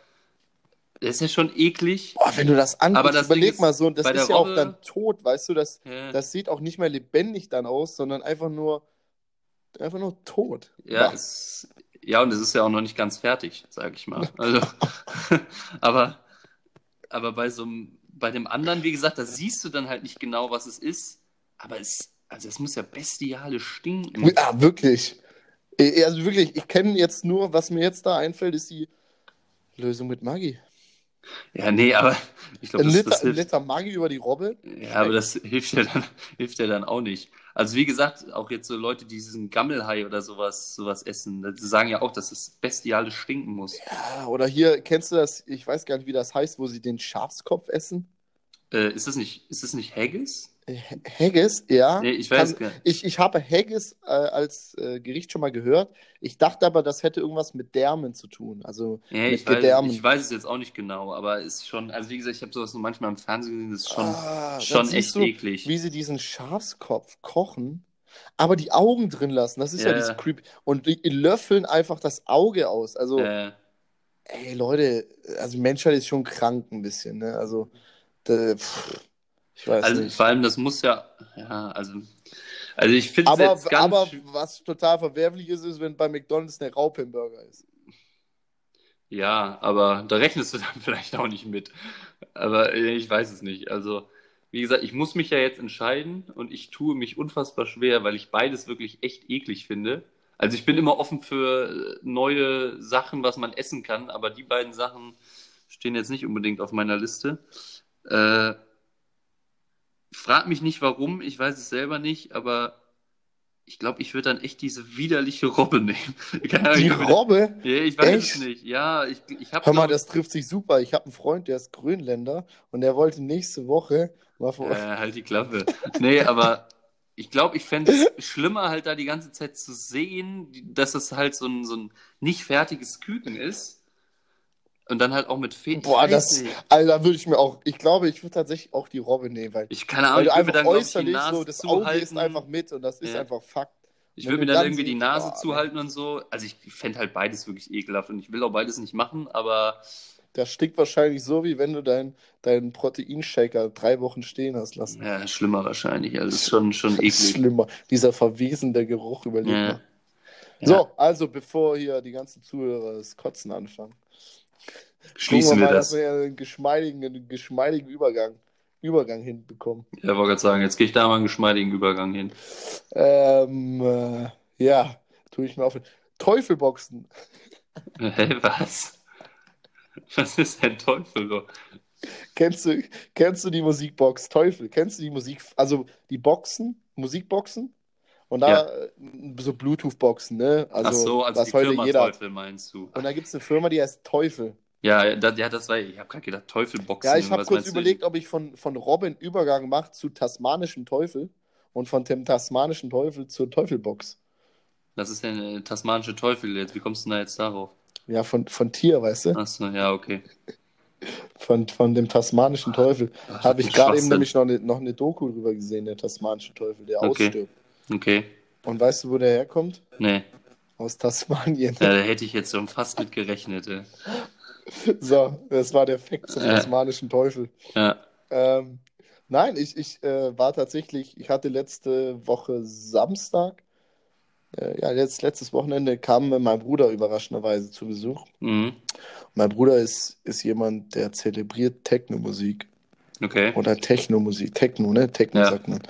das ist ja schon eklig. Boah, wenn du das anguckst, das überleg ist, mal so, das bei der ist ja auch Robbe- dann tot, weißt du, das, Ja, das sieht auch nicht mehr lebendig dann aus, sondern einfach nur, einfach nur tot. ja, es, ja, und es ist ja auch noch nicht ganz fertig, sag ich mal. Also, aber, aber bei so einem, bei dem anderen, wie gesagt, da siehst du dann halt nicht genau, was es ist. Aber es, also es muss ja bestialisch stinken. Ja, wirklich. Also wirklich, ich kenne jetzt nur, was mir jetzt da einfällt, ist die Lösung mit Maggi. Ja, nee, aber ich glaube, das, Liter, das ein hilft. Liter Maggi über die Robbe? Ja, aber das hilft ja dann, hilft ja dann auch nicht. Also wie gesagt, auch jetzt so Leute, die diesen Gammelhai oder sowas, sowas essen, die sagen ja auch, dass es bestialisch stinken muss. Ja, oder hier, kennst du das? Ich weiß gar nicht, wie das heißt, wo sie den Schafskopf essen. Äh, ist das nicht, ist das nicht Haggis? Haggis, ja. Nee, ich weiß Kann- gar nicht. Ich, ich habe Haggis äh, als äh, Gericht schon mal gehört. Ich dachte aber, das hätte irgendwas mit Därmen zu tun. Also Ja, ich, weiß, Gedärmen. ich weiß es jetzt auch nicht genau, aber ist schon, also wie gesagt, ich habe sowas nur manchmal im Fernsehen gesehen, das ist schon, Ah, schon echt du, eklig. wie sie diesen Schafskopf kochen, aber die Augen drin lassen. Das ist ja, Ja. dieses Creep. Und die löffeln einfach das Auge aus. Also, Äh, ey, Leute, also Menschheit ist schon krank ein bisschen, ne? Also, da, pff, ich weiß also nicht. vor allem, das muss ja, ja, also, also ich finde es Aber, jetzt ganz aber was total verwerflich ist, ist, wenn bei McDonalds eine Raupe im Burger ist. Ja, aber da rechnest du dann vielleicht auch nicht mit. Aber äh, ich weiß es nicht. Also, wie gesagt, ich muss mich ja jetzt entscheiden und ich tue mich unfassbar schwer, weil ich beides wirklich echt eklig finde. Also ich bin immer offen für äh, neue Sachen, was man essen kann, aber die beiden Sachen stehen jetzt nicht unbedingt auf meiner Liste. Äh, frag mich nicht warum, ich weiß es selber nicht, aber ich glaube, ich würde dann echt diese widerliche Robbe nehmen. Keine Ahnung, Die Robbe? ja, ich weiß Echt? es nicht. Ja, ich, ich habe Hör mal, das trifft sich super. Ich habe einen Freund, der ist Grönländer und der wollte nächste Woche mal vor. Äh, halt die Klappe. Nee, aber ich glaube, ich fände es schlimmer, halt da die ganze Zeit zu sehen, dass es halt so ein, so ein nicht fertiges Küken ist. Und dann halt auch mit Feen. Boah, ich das, nicht. Alter, würde ich mir auch, ich glaube, ich würde tatsächlich auch die Robbe nehmen, weil, Ich keine weil Ahnung, du ich einfach dann, ich, äußerlich Nase so, das Auge ist zuhalten. einfach mit und das ist Ja. einfach Fakt. Ich würde mir dann dann irgendwie die Nase boah, zuhalten und so. Also ich fände halt beides wirklich ekelhaft und ich will auch beides nicht machen, aber Das stinkt wahrscheinlich so, wie wenn du deinen deinen Proteinshaker drei Wochen stehen hast lassen. ja, schlimmer wahrscheinlich. Also es ist schon, schon eklig. Schlimmer. Dieser verwesende Geruch überlebt Ja. Ja. So, also bevor hier die ganzen Zuhörer das Kotzen anfangen, Schließen wir mal, das. dass wir einen geschmeidigen, einen geschmeidigen Übergang, Übergang hinbekommen. Ja, wollte gerade sagen, jetzt gehe ich da mal einen geschmeidigen Übergang hin. Ähm, äh, ja, tue ich mir auf. Teufelboxen. Hä, was? Was ist denn Teufel? Kennst du, kennst du die Musikbox Teufel? Kennst du die Musik, also die Boxen, Musikboxen? Und da äh, so Bluetooth-Boxen, ne? Also, Ach so, also was die heute Firma jeder. Teufel meinst du? Und da gibt es eine Firma, die heißt Teufel. Ja, da, ja, das war, ich habe gerade gedacht, Teufelboxen. Ja, ich habe kurz überlegt, ob ich von, von Robin Übergang mache zu tasmanischem Teufel und von dem tasmanischen Teufel zur Teufelbox. Das ist ja eine tasmanische Teufel jetzt. Wie kommst du denn da jetzt darauf? Ja, von, von Tier, weißt du? Achso, ja, okay. Von, von dem tasmanischen Teufel. Habe ich gerade eben nämlich noch eine, noch eine Doku drüber gesehen, der tasmanische Teufel, der Okay. ausstirbt. Okay. Und weißt du, wo der herkommt? Nee. Aus Tasmanien. Ja, da hätte ich jetzt schon fast mit gerechnet. ey. So, das war der Fakt zum Äh. tasmanischen Teufel. Ja. Ähm, nein, ich, ich äh, war tatsächlich, ich hatte letzte Woche Samstag, äh, ja, jetzt, letztes Wochenende kam mein Bruder überraschenderweise zu Besuch. Mhm. Mein Bruder ist, ist jemand, der zelebriert Techno-Musik Okay. oder Techno-Musik. Techno, ne? Techno Ja. sagt man.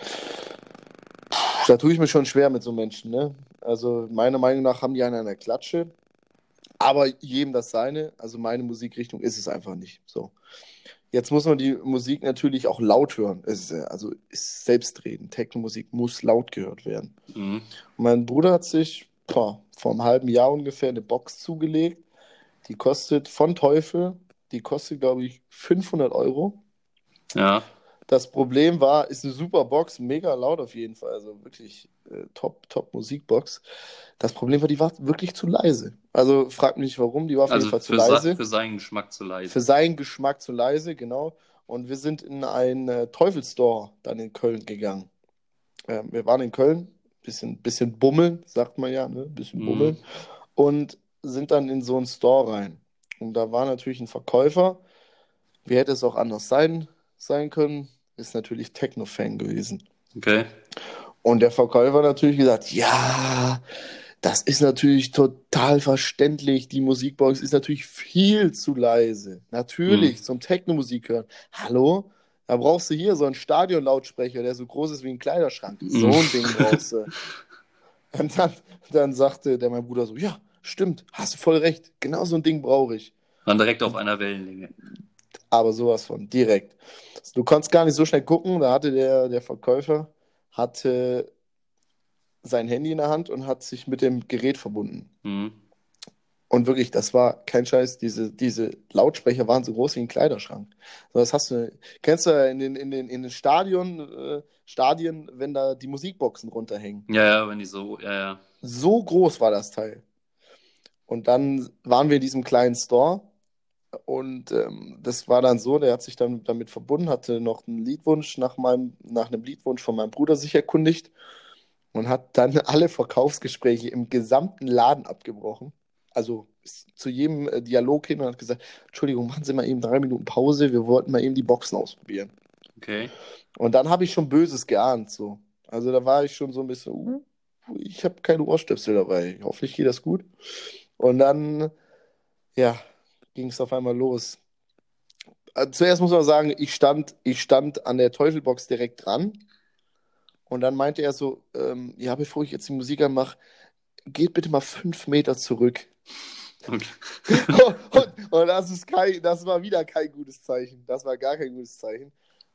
Da tue ich mir schon schwer mit so Menschen, ne? Also meiner Meinung nach haben die einen an der Klatsche, aber jedem das seine. Also meine Musikrichtung ist es einfach nicht. So. Jetzt muss man die Musik natürlich auch laut hören. Es ist, also ist selbstredend. Techno-Musik muss laut gehört werden. Mhm. Mein Bruder hat sich boah, vor einem halben Jahr ungefähr eine Box zugelegt. Die kostet von Teufel, die kostet, glaube ich, 500 Euro. Ja. Das Problem war, ist eine super Box, mega laut auf jeden Fall, also wirklich äh, top, top Musikbox. Das Problem war, die war wirklich zu leise. Also frag mich nicht warum, die war auf jeden Also Fall zu leise. für seinen Geschmack zu leise. Für seinen Geschmack zu leise, genau. Und wir sind in einen äh, Teufelstore dann in Köln gegangen. Ähm, wir waren in Köln, bisschen, bisschen bummeln, sagt man ja, ne? Bisschen Mhm. bummeln. Und sind dann in so einen Store rein. Und da war natürlich ein Verkäufer. Wie hätte es auch anders sein, sein können? Ist natürlich Techno-Fan gewesen. Okay. Und der Verkäufer hat natürlich gesagt, ja, das ist natürlich total verständlich. Die Musikbox ist natürlich viel zu leise. Natürlich, zum Techno-Musik hören. Hallo? Da brauchst du hier so einen Stadionlautsprecher, der so groß ist wie ein Kleiderschrank. So ein Ding brauchst du. Und dann, dann sagte der mein Bruder so, ja, stimmt, hast du voll recht. Genau so ein Ding brauche ich. Waren direkt auf einer Wellenlänge. Aber sowas von direkt. Du konntest gar nicht so schnell gucken, da hatte der, der Verkäufer hatte sein Handy in der Hand und hat sich mit dem Gerät verbunden. Mhm. Und wirklich, das war kein Scheiß, diese, diese Lautsprecher waren so groß wie ein Kleiderschrank. Das hast du, kennst du in den, in den, in den Stadion, äh, Stadien, wenn da die Musikboxen runterhängen. Ja, ja, wenn die so, ja, ja. So groß war das Teil. Und dann waren wir in diesem kleinen Store und ähm, das war dann so, der hat sich dann damit verbunden, hatte noch einen Liedwunsch nach meinem, nach einem Liedwunsch von meinem Bruder sich erkundigt und hat dann alle Verkaufsgespräche im gesamten Laden abgebrochen. Also zu jedem äh, Dialog hin und hat gesagt, Entschuldigung, machen Sie mal eben drei Minuten Pause, wir wollten mal eben die Boxen ausprobieren. Okay. Und dann habe ich schon Böses geahnt, so. Also da war ich schon so ein bisschen, uh, ich habe keine Ohrstöpsel dabei. Hoffentlich geht das gut. Und dann, ja, ging es auf einmal los. Äh, Zuerst muss man sagen, ich stand, ich stand an der Teufelbox direkt dran. Und dann meinte er so, ähm, ja, bevor ich jetzt die Musik anmache, geht bitte mal fünf Meter zurück. okay. und, und das ist kein, das war wieder kein gutes Zeichen. Das war gar kein gutes Zeichen.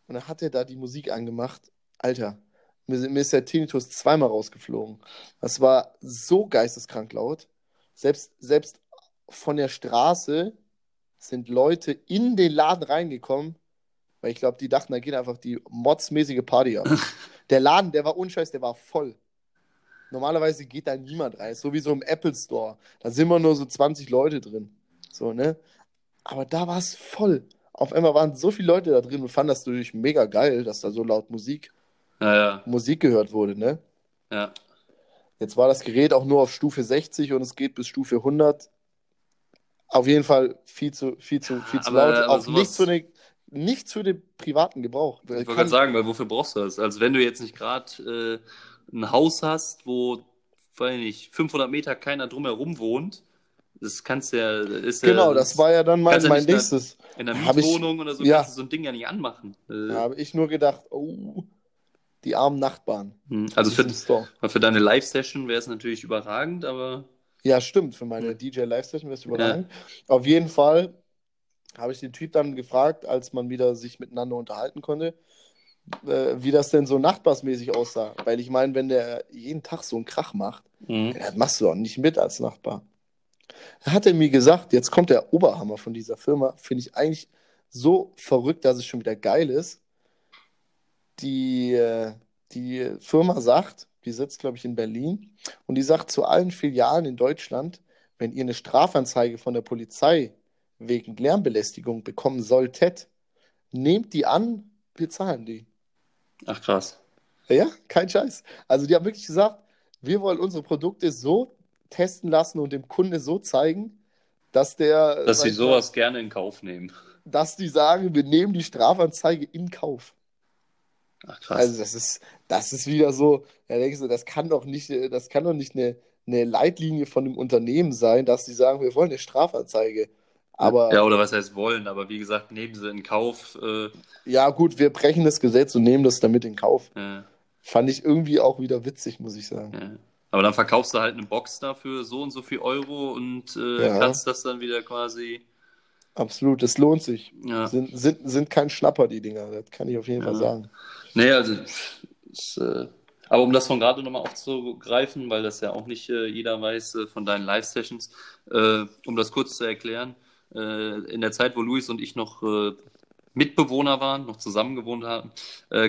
Und dann hat er da die Musik angemacht. Alter, mir, mir ist der Tinnitus zweimal rausgeflogen. Das war so geisteskrank laut. Selbst, selbst von der Straße sind Leute in den Laden reingekommen, weil ich glaube, die dachten, da geht einfach die modsmäßige Party ab. der Laden, der war unscheiß, der war voll. Normalerweise geht da niemand rein, so wie so im Apple Store. Da sind immer nur so 20 Leute drin. So, ne? Aber da war es voll. Auf einmal waren so viele Leute da drin und fanden das natürlich mega geil, dass da so laut Musik, Ja, ja, Musik gehört wurde, ne? ja. Jetzt war das Gerät auch nur auf Stufe 60 und es geht bis Stufe 100. Auf jeden Fall viel zu, viel zu, viel zu aber- laut. aber auch nicht, zu den, nicht für den privaten Gebrauch. Ich wollte gerade sagen, weil wofür brauchst du das? Also wenn du jetzt nicht gerade äh, ein Haus hast, wo, weiß nicht, 500 Meter keiner drumherum wohnt, das kannst du ja, ist ja, Genau, das war ja dann mein, ja mein da- nächstes. in einer hab ich- Mietwohnung oder so ja. kannst du so ein Ding ja nicht anmachen. Äh, Da habe ich nur gedacht, oh, die armen Nachbarn. hm, also Das für, für deine Live-Session wäre es natürlich überragend, aber Ja, stimmt. Für meine Hm. DJ Live-Session wäre es überragend. Auf jeden Fall habe ich den Typ dann gefragt, als man wieder sich miteinander unterhalten konnte, äh, wie das denn so nachbarsmäßig aussah. Weil ich meine, wenn der jeden Tag so einen Krach macht, hm, das machst du auch nicht mit als Nachbar. Da hat er mir gesagt, jetzt kommt der Oberhammer von dieser Firma, finde ich eigentlich so verrückt, dass es schon wieder geil ist. Die, äh, die Firma sagt, die sitzt, glaube ich, in Berlin, und die sagt zu allen Filialen in Deutschland, wenn ihr eine Strafanzeige von der Polizei wegen Lärmbelästigung bekommen solltet, nehmt die an, wir zahlen die. ach krass. Ja, kein Scheiß. Also die haben wirklich gesagt, wir wollen unsere Produkte so testen lassen und dem Kunde so zeigen, dass der, Dass sie sowas gerne in Kauf nehmen. dass die sagen, wir nehmen die Strafanzeige in Kauf. Ach krass. Also das ist, das ist wieder so, da denkst du, das kann doch nicht, das kann doch nicht eine, eine Leitlinie von dem Unternehmen sein, dass die sagen, wir wollen eine Strafanzeige. Aber ja, oder was heißt wollen, aber wie gesagt, nehmen sie in Kauf. Äh, ja, gut, wir brechen das Gesetz und nehmen das damit in Kauf. äh, Fand ich irgendwie auch wieder witzig, muss ich sagen. Ja. Aber dann verkaufst du halt eine Box dafür so und so viel Euro und äh, Ja. kannst das dann wieder quasi. Absolut, es lohnt sich. Ja. Sind, sind, sind kein Schnapper, die Dinger, das kann ich auf jeden Fall Ja. sagen. Nee, also. Ist, äh, aber um das von gerade nochmal aufzugreifen, weil das ja auch nicht äh, jeder weiß äh, von deinen Live-Sessions, äh, um das kurz zu erklären, äh, in der Zeit, wo Luis und ich noch äh, Mitbewohner waren, noch zusammen gewohnt haben,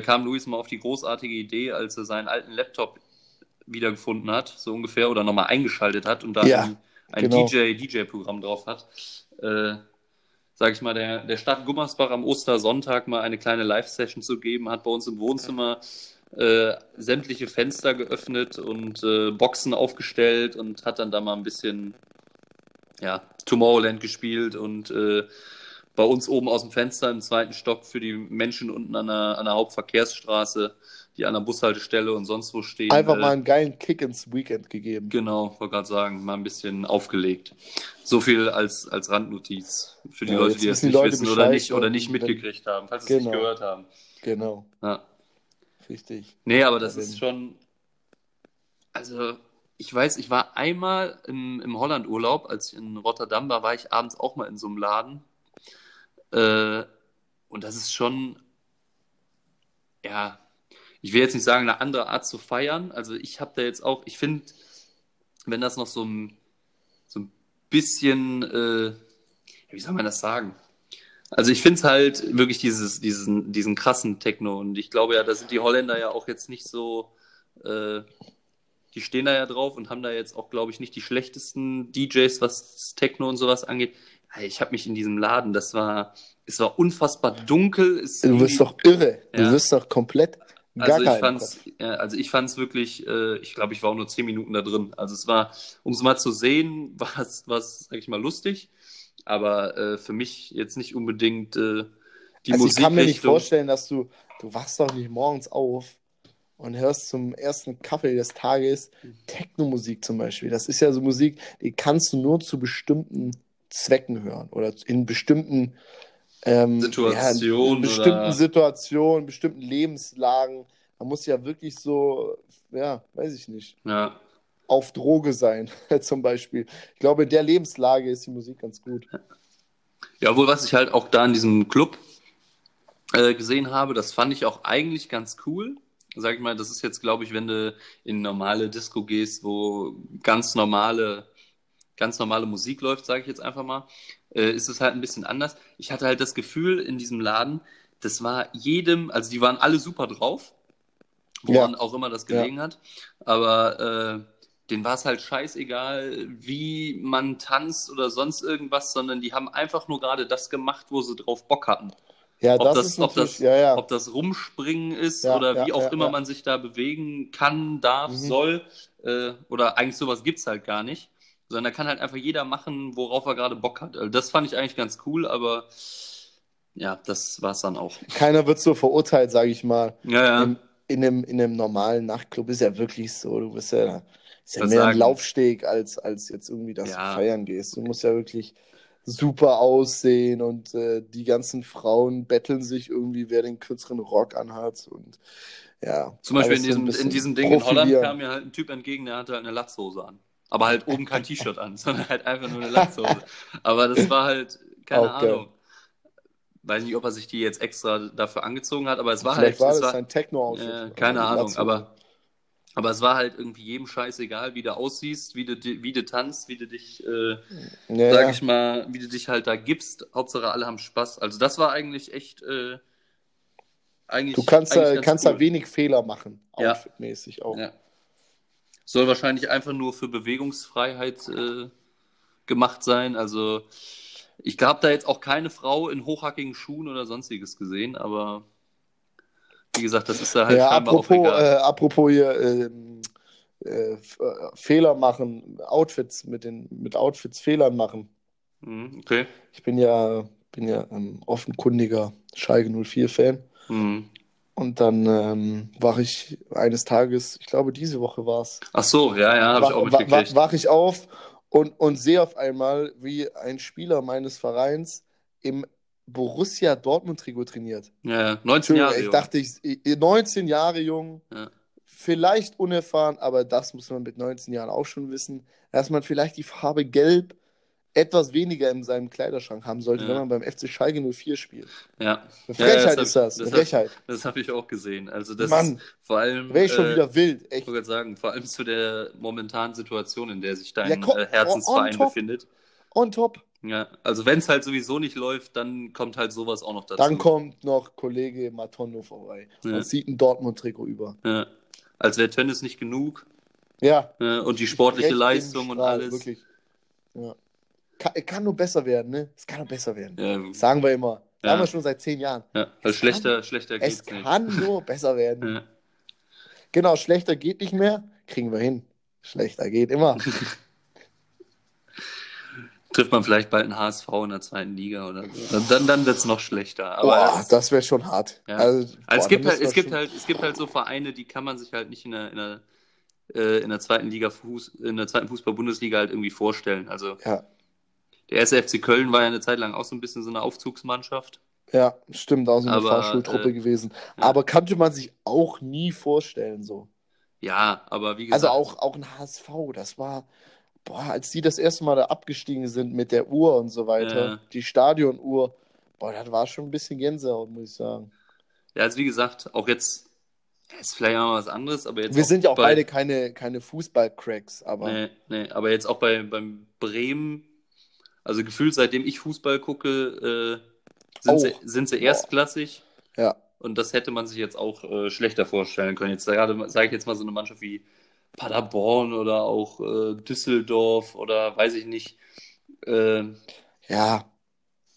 kam Luis mal auf die großartige Idee, als er seinen alten Laptop wiedergefunden hat, so ungefähr, oder nochmal eingeschaltet hat und da Ja, ein, ein genau. DJ-DJ-Programm drauf hat. Äh, sag ich mal, der, der Stadt Gummersbach am Ostersonntag mal eine kleine Live-Session zu geben, hat bei uns im Wohnzimmer äh, sämtliche Fenster geöffnet und äh, Boxen aufgestellt und hat dann da mal ein bisschen ja, Tomorrowland gespielt und äh, bei uns oben aus dem Fenster im zweiten Stock für die Menschen unten an der, an der Hauptverkehrsstraße, die an der Bushaltestelle und sonst wo stehen. Einfach äh, mal einen geilen Kick ins Weekend gegeben. Genau, wollte gerade sagen, mal ein bisschen aufgelegt. So viel als, als Randnotiz für die Ja, Leute, die die nicht wissen oder nicht, oder nicht mitgekriegt haben, falls sie es Genau. nicht gehört haben. Genau, Ja. richtig. Nee, aber das Ja, ist schon. Also, ich weiß, ich war einmal im, im Holland-Urlaub, als ich in Rotterdam war, war ich abends auch mal in so einem Laden. Äh, und das ist schon, ja, ich will jetzt nicht sagen, eine andere Art zu feiern. Also ich habe da jetzt auch, ich finde, wenn das noch so ein, so ein bisschen, äh, wie soll man das sagen? Also ich finde es halt wirklich dieses, diesen, diesen krassen Techno. Und ich glaube ja, da sind die Holländer ja auch jetzt nicht so, äh, die stehen da ja drauf und haben da jetzt auch, glaube ich, nicht die schlechtesten DJs, was Techno und sowas angeht. Ich habe mich in diesem Laden, das war, es war unfassbar dunkel. du wirst doch irre. Ja. Du wirst doch komplett. Gar also ich fand's, ja, also ich fand's wirklich, äh, ich glaube, ich war auch nur zehn Minuten da drin. Also es war, um es mal zu sehen, war es, sag ich mal, lustig, aber äh, für mich jetzt nicht unbedingt äh, die also Musik. Ich kann mir nicht vorstellen, dass du, du wachst doch nicht morgens auf und hörst zum ersten Kaffee des Tages Techno-Musik zum Beispiel. Das ist ja so Musik, die kannst du nur zu bestimmten Zwecken hören oder in bestimmten ähm, Situationen, ja, in bestimmten oder... Situationen, bestimmten Lebenslagen. Man muss ja wirklich so, ja, weiß ich nicht, ja. auf Droge sein, zum Beispiel. Ich glaube, in der Lebenslage ist die Musik ganz gut. Ja, wohl, was ich halt auch da in diesem Club äh, gesehen habe, das fand ich auch eigentlich ganz cool. Sag ich mal, das ist jetzt, glaube ich, wenn du in normale Disco gehst, wo ganz normale ganz normale Musik läuft, sage ich jetzt einfach mal, äh, ist es halt ein bisschen anders. Ich hatte halt das Gefühl in diesem Laden, das war jedem, also die waren alle super drauf, woran ja. auch immer das gelegen ja. hat, aber äh, denen war es halt scheißegal, wie man tanzt oder sonst irgendwas, sondern die haben einfach nur gerade das gemacht, wo sie drauf Bock hatten. Ja, ob, das, das ob, das, ja, ja. ob das Rumspringen ist ja, oder wie auch immer man sich da bewegen kann, darf, mhm. soll. Äh, oder eigentlich sowas gibt es halt gar nicht sondern da kann halt einfach jeder machen, worauf er gerade Bock hat. Also das fand ich eigentlich ganz cool, aber ja, das war es dann auch. Keiner wird so verurteilt, sage ich mal. Ja, ja. In, in, einem, in einem normalen Nachtclub ist ja wirklich so, du bist ja, ist ja mehr sagen. ein Laufsteg, als, als jetzt irgendwie, dass ja. du feiern gehst. Du musst ja wirklich super aussehen und äh, die ganzen Frauen betteln sich irgendwie, wer den kürzeren Rock anhat und ja. Zum Beispiel in diesem, in diesem Ding in Holland kam mir halt ein Typ entgegen, der hatte halt eine Latzhose an aber halt oben kein T-Shirt an, sondern halt einfach nur eine Latzhose. Aber das war halt, keine okay. Ahnung. Weiß nicht, ob er sich die jetzt extra dafür angezogen hat, aber es war Vielleicht halt. Vielleicht war das ein techno äh, Keine Ahnung, aber, aber es war halt irgendwie jedem Scheiß egal, wie du aussiehst, wie du, wie du tanzt, wie du dich, äh, ja, sag ich mal, wie du dich halt da gibst. Hauptsache alle haben Spaß. Also das war eigentlich echt. Äh, eigentlich, du kannst, eigentlich da, kannst cool. da wenig Fehler machen, ja. outfitmäßig auch. Ja. Soll wahrscheinlich einfach nur für Bewegungsfreiheit äh, gemacht sein. Also ich habe da jetzt auch keine Frau in hochhackigen Schuhen oder sonstiges gesehen, aber wie gesagt, das ist da halt ja, apropos, auch egal. Äh, apropos hier ähm, äh, äh, Fehler machen, Outfits mit den mit Outfits Fehlern machen. Mhm, okay. Ich bin ja bin ja ein offenkundiger Schalke 04 Fan. Mhm. Und dann ähm, wache ich eines Tages, ich glaube, diese Woche war es. Ach so, ja, ja, habe ich auch mitgekriegt. Wache ich auf und, und sehe auf einmal, wie ein Spieler meines Vereins im Borussia Dortmund-Trikot trainiert. Ja, 19 Jahre Ich dachte, ich, 19 Jahre jung, ja. vielleicht unerfahren, aber das muss man mit 19 Jahren auch schon wissen, dass man vielleicht die Farbe Gelb etwas weniger in seinem Kleiderschrank haben sollte, ja. wenn man beim FC Schalke 04 spielt. Ja. Eine Frechheit ja, ist das. das Frechheit. das habe ich auch gesehen. Also das Mann, vor allem. Wäre ich schon äh, wieder wild, echt. Ich wollte sagen, vor allem zu der momentanen Situation, in der sich dein ja, äh, Herzensverein on befindet. On top. Ja, also wenn es halt sowieso nicht läuft, dann kommt halt sowas auch noch dazu. Dann kommt noch Kollege Matondo vorbei ja. und zieht ein Dortmund-Trikot über. Ja. Als wäre Tennis nicht genug. Ja. ja und die sportliche Leistung und alles. Wirklich. Ja. Kann, kann nur besser werden, ne? Es kann nur besser werden. Ja. Sagen wir immer. Ja. Sagen wir schon seit zehn Jahren. Ja, also schlechter, kann, schlechter geht's Es nicht. kann nur besser werden. Ja. Genau, schlechter geht nicht mehr. Kriegen wir hin. Schlechter geht immer. Trifft man vielleicht bald einen HSV in der zweiten Liga oder so. Dann, dann wird es noch schlechter. Aber boah, es, das wäre schon hart. Ja. Also, boah, also es, gibt halt, es, gibt halt, es gibt halt so Vereine, die kann man sich halt nicht in der, in der, äh, in der zweiten Liga, Fuß, in der zweiten Fußball-Bundesliga halt irgendwie vorstellen. Also ja. Der erste FC Köln war ja eine Zeit lang auch so ein bisschen so eine Aufzugsmannschaft. Ja, stimmt, auch so eine Aber, Fahrschultruppe äh, gewesen. Ja. Aber kannte man sich auch nie vorstellen, so. Ja, aber wie gesagt. Also auch, auch ein HSV, das war, boah, als die das erste Mal da abgestiegen sind mit der Uhr und so weiter, ja. die Stadionuhr, boah, das war schon ein bisschen Gänsehaut, muss ich sagen. Ja, also wie gesagt, auch jetzt ist vielleicht auch mal was anderes, aber jetzt. Wir sind ja auch bei, beide keine, keine Fußball-Cracks, aber Nee, nee, aber jetzt auch bei, beim Bremen, also gefühlt seitdem ich Fußball gucke, äh, sind, sie, sind sie erstklassig. ja. Und das hätte man sich jetzt auch äh, schlechter vorstellen können. Jetzt gerade sage ich jetzt mal so eine Mannschaft wie Paderborn oder auch äh, Düsseldorf oder weiß ich nicht. Äh, Ja,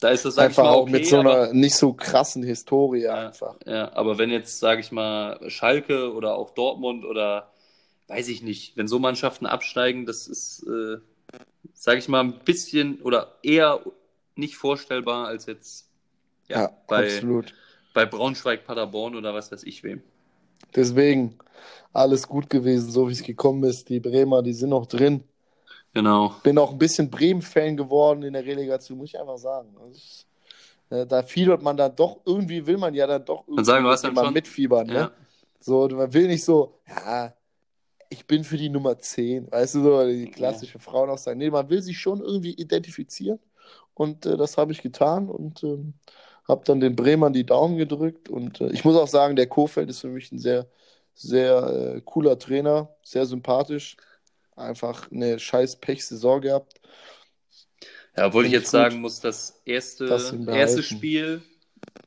da ist das, einfach mal, auch okay, mit so einer aber, nicht so krassen Historie Ja. einfach. ja, aber wenn jetzt, sage ich mal, Schalke oder auch Dortmund oder weiß ich nicht, wenn so Mannschaften absteigen, das ist, äh, sage ich mal, ein bisschen oder eher nicht vorstellbar als jetzt ja, Ja, bei, absolut. bei Braunschweig, Paderborn oder was weiß ich wem. Deswegen alles gut gewesen, so wie es gekommen ist. Die Bremer, die sind noch drin. Genau. Bin auch ein bisschen Bremen-Fan geworden in der Relegation, muss ich einfach sagen. Ich, äh, da fiebert man dann doch, irgendwie will man ja dann doch irgendwie sagen, du hast mit dann schon- mitfiebern. Ne? Ja. So, man will nicht so, ja, ich bin für die Nummer 10, weißt du, so die klassische Frauen auch sagen. Nee, man will sich schon irgendwie identifizieren und äh, das habe ich getan und ähm, habe dann den Bremern die Daumen gedrückt und äh, ich muss auch sagen, der Kofeld ist für mich ein sehr, sehr äh, cooler Trainer, sehr sympathisch, einfach eine scheiß Pech-Saison gehabt. Ja, obwohl ich jetzt gut, sagen muss, das erste, ihn erste. Spiel,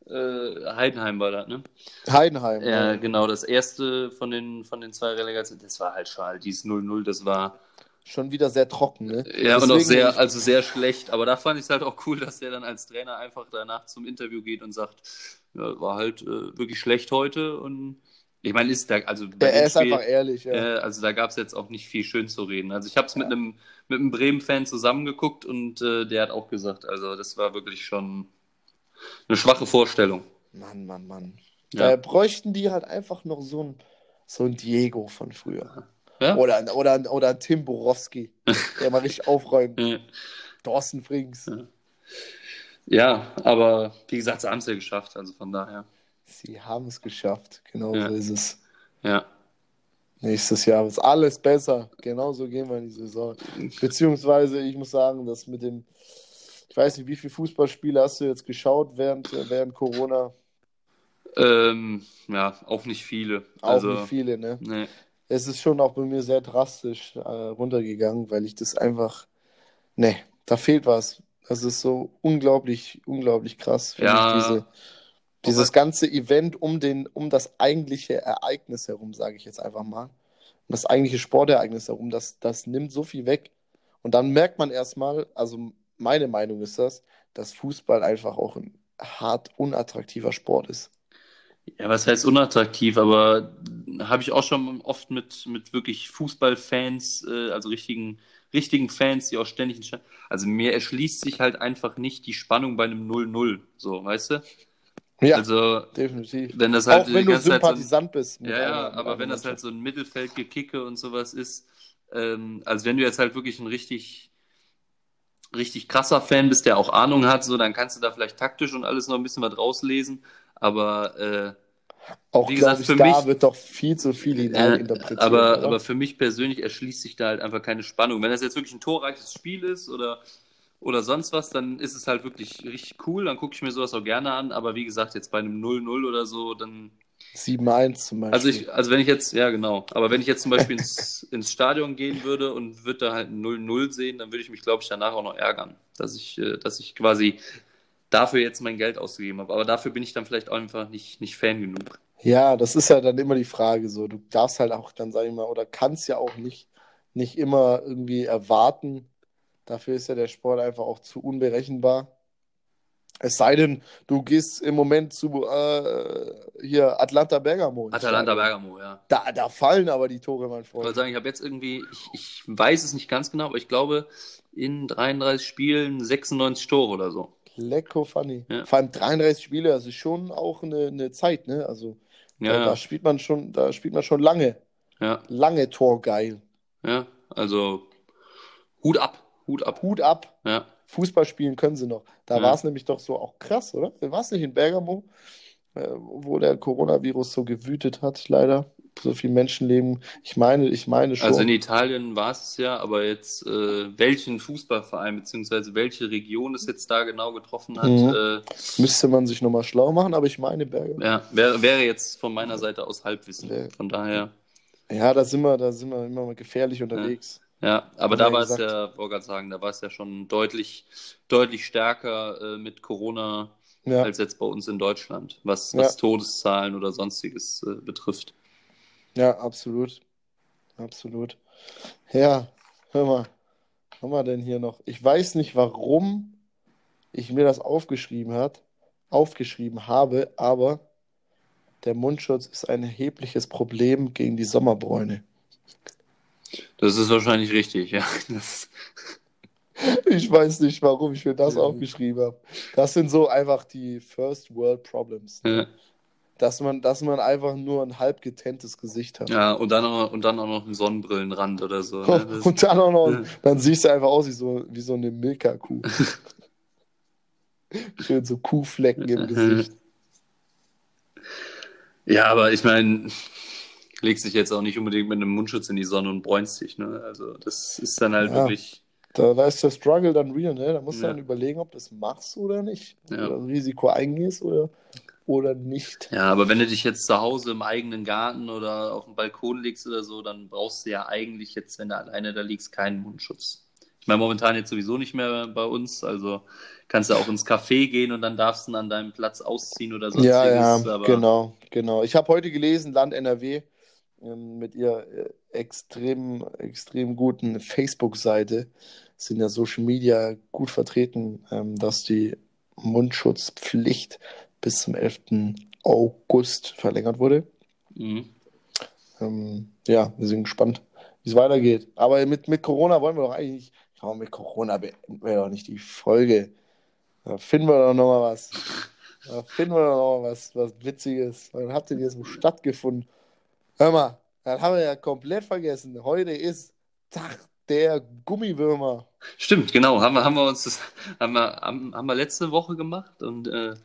äh, Heidenheim war das, ne? Heidenheim. Ja, ja. genau, das erste von den, von den zwei Relegationen, das war halt schal, dieses 0-0, das war, Schon wieder sehr trocken, ne? ja, und auch Deswegen, sehr, also sehr schlecht, aber da fand ich es halt auch cool, dass der dann als Trainer einfach danach zum Interview geht und sagt, ja, war halt äh, wirklich schlecht heute und ich meine, ist da, also bei er dem ist Spiel, einfach ehrlich, ja. Äh, also da gab es jetzt auch nicht viel schön zu reden. Also ich habe es mit einem mit einem Bremen-Fan zusammengeguckt und äh, der hat auch gesagt, also das war wirklich schon eine schwache Vorstellung. Mann, Mann, Mann. Ja. Da bräuchten die halt einfach noch so ein, so ein Diego von früher. Ja? Oder, oder, oder ein Tim Borowski, der mal richtig aufräumt. Äh, Thorsten Frings. Ja, aber wie gesagt, sie haben es ja geschafft, also von daher. Sie haben es geschafft. Genau Ja. so ist es. Ja. Nächstes Jahr ist alles besser. Genau so gehen wir in die Saison. Beziehungsweise, ich muss sagen, dass mit dem, ich weiß nicht, wie viele Fußballspiele hast du jetzt geschaut während, während Corona? Ähm, ja, auch nicht viele. Auch also, nicht viele, ne? Nee. Es ist schon auch bei mir sehr drastisch äh, runtergegangen, weil ich das einfach, ne, da fehlt was. Das ist so unglaublich, unglaublich krass, Ja. ich, diese, dieses ganze Event um den, um das eigentliche Ereignis herum, sage ich jetzt einfach mal. Um das eigentliche Sportereignis herum, das, das nimmt so viel weg. Und dann merkt man erstmal, also meine Meinung ist das, dass Fußball einfach auch ein hart unattraktiver Sport ist. Ja, was heißt unattraktiv, aber habe ich auch schon oft mit, mit wirklich Fußballfans, äh, also richtigen, richtigen Fans, die auch ständig. Also mir erschließt sich halt einfach nicht die Spannung bei einem 0-0, so, weißt du? Ja, Also, definitiv. wenn das halt auch wenn du ganze Zeit so ein- Sympathisant bist. Ja, ja, aber wenn das halt so ein Mittelfeldgekicke und sowas ist, ähm, also wenn du jetzt halt wirklich ein richtig, richtig krasser Fan bist, der auch Ahnung hat, so, dann kannst du da vielleicht taktisch und alles noch ein bisschen was rauslesen, aber äh, Auch wie gesagt, ich, für da mich- wird doch viel zu viel äh, hineininterpretiert. aber, oder? aber für mich persönlich erschließt sich da halt einfach keine Spannung. Wenn das jetzt wirklich ein torreiches Spiel ist oder, oder sonst was, dann ist es halt wirklich richtig cool, dann gucke ich mir sowas auch gerne an, aber wie gesagt, jetzt bei einem 0-0 oder so, dann 7-1 zum Beispiel. Also ich, also wenn ich jetzt, ja genau, aber wenn ich jetzt zum Beispiel ins, ins Stadion gehen würde und würde da halt ein 0-0 sehen, dann würde ich mich, glaube ich, danach auch noch ärgern, dass ich, äh, dass ich quasi dafür jetzt mein Geld ausgegeben habe. Aber dafür bin ich dann vielleicht auch einfach nicht, nicht Fan genug. Ja, das ist ja dann immer die Frage so. Du darfst halt auch dann, sag ich mal, oder kannst ja auch nicht, nicht immer irgendwie erwarten. Dafür ist ja der Sport einfach auch zu unberechenbar. Es sei denn, du gehst im Moment zu äh, hier Atlanta Bergamo. Stadion. Bergamo, ja. Da, da fallen aber die Tore, mein Ich wollte Freund. sagen, ich habe jetzt irgendwie, ich, ich weiß es nicht ganz genau, aber ich glaube, in 33 Spielen 96 Tore oder so. Lecko funny. Ja. Vor allem 33 Spiele, das ist schon auch eine, eine Zeit, ne? Also Ja, da, da ja, spielt man schon, da spielt man schon lange. ja, Lange Torgeil. ja. Also Hut ab, Hut ab. Hut ab. Ja, Fußball spielen können sie noch. Da Ja. war es nämlich doch so auch krass, oder? War es nicht in Bergamo, äh, wo der Coronavirus so gewütet hat, leider. So viel Menschenleben. Ich meine, ich meine schon. Also in Italien war es ja, aber jetzt äh, welchen Fußballverein beziehungsweise welche Region es jetzt da genau getroffen hat, Mhm. äh, Müsste man sich nochmal schlau machen, aber ich meine Berge. ja, wäre, wäre jetzt von meiner Seite aus Halbwissen. Von daher, Ja, da sind wir, da sind wir immer mal gefährlich unterwegs. ja, aber Haben da war es ja, wollte gerade sagen, da war es ja schon deutlich, deutlich stärker äh, mit Corona Ja, als jetzt bei uns in Deutschland, was, Ja. was Todeszahlen oder sonstiges äh, betrifft. ja, absolut. Absolut. Ja, hör mal. Was haben wir denn hier noch? Ich weiß nicht, warum ich mir das aufgeschrieben hat, aufgeschrieben habe, aber der Mundschutz ist ein erhebliches Problem gegen die Sommerbräune. Das ist wahrscheinlich richtig, ja. Das, Ich weiß nicht, warum ich mir das Ja. aufgeschrieben habe. Das sind so einfach die First World Problems. ja. Dass man, dass man einfach nur ein halb getenntes Gesicht hat. ja, und dann, auch, und dann auch noch einen Sonnenbrillenrand oder so. Ne? Das, Und dann auch noch, Ja. dann siehst du einfach aus wie so, wie so eine Milka-Kuh. Schön so Kuhflecken im Gesicht. ja, aber ich meine, legst dich jetzt auch nicht unbedingt mit einem Mundschutz in die Sonne und bräunst dich. Ne? Also das ist dann halt Ja. wirklich. Da, da ist der Struggle dann real, ne? Da musst du Ja. dann überlegen, ob du das machst oder nicht. Ja. Oder Risiko eingehst oder, oder nicht. Ja, aber wenn du dich jetzt zu Hause im eigenen Garten oder auf dem Balkon legst oder so, dann brauchst du ja eigentlich jetzt, wenn du alleine da liegst, keinen Mundschutz. Ich meine, momentan jetzt sowieso nicht mehr bei uns, also kannst du auch ins Café gehen und dann darfst du an deinem Platz ausziehen oder sonstiges. Ja, ja, aber genau, genau. Ich habe heute gelesen, Land NRW mit ihrer äh, extrem, extrem guten Facebook-Seite sind ja Social Media gut vertreten, ähm, dass die Mundschutzpflicht bis zum 11. August verlängert wurde. Mhm. Ähm, ja, wir sind gespannt, wie es weitergeht. Aber mit, mit Corona wollen wir doch eigentlich, ich glaube, mit Corona beenden wir doch nicht die Folge. Da finden wir doch nochmal was. Da finden wir doch nochmal was, was Witziges. Wann habt ihr denn jetzt so stattgefunden? Hör mal, das haben wir ja komplett vergessen. Heute ist Tag der Gummiwürmer. Stimmt, genau. Haben wir, haben wir uns das, haben wir, haben, haben wir letzte Woche gemacht und äh,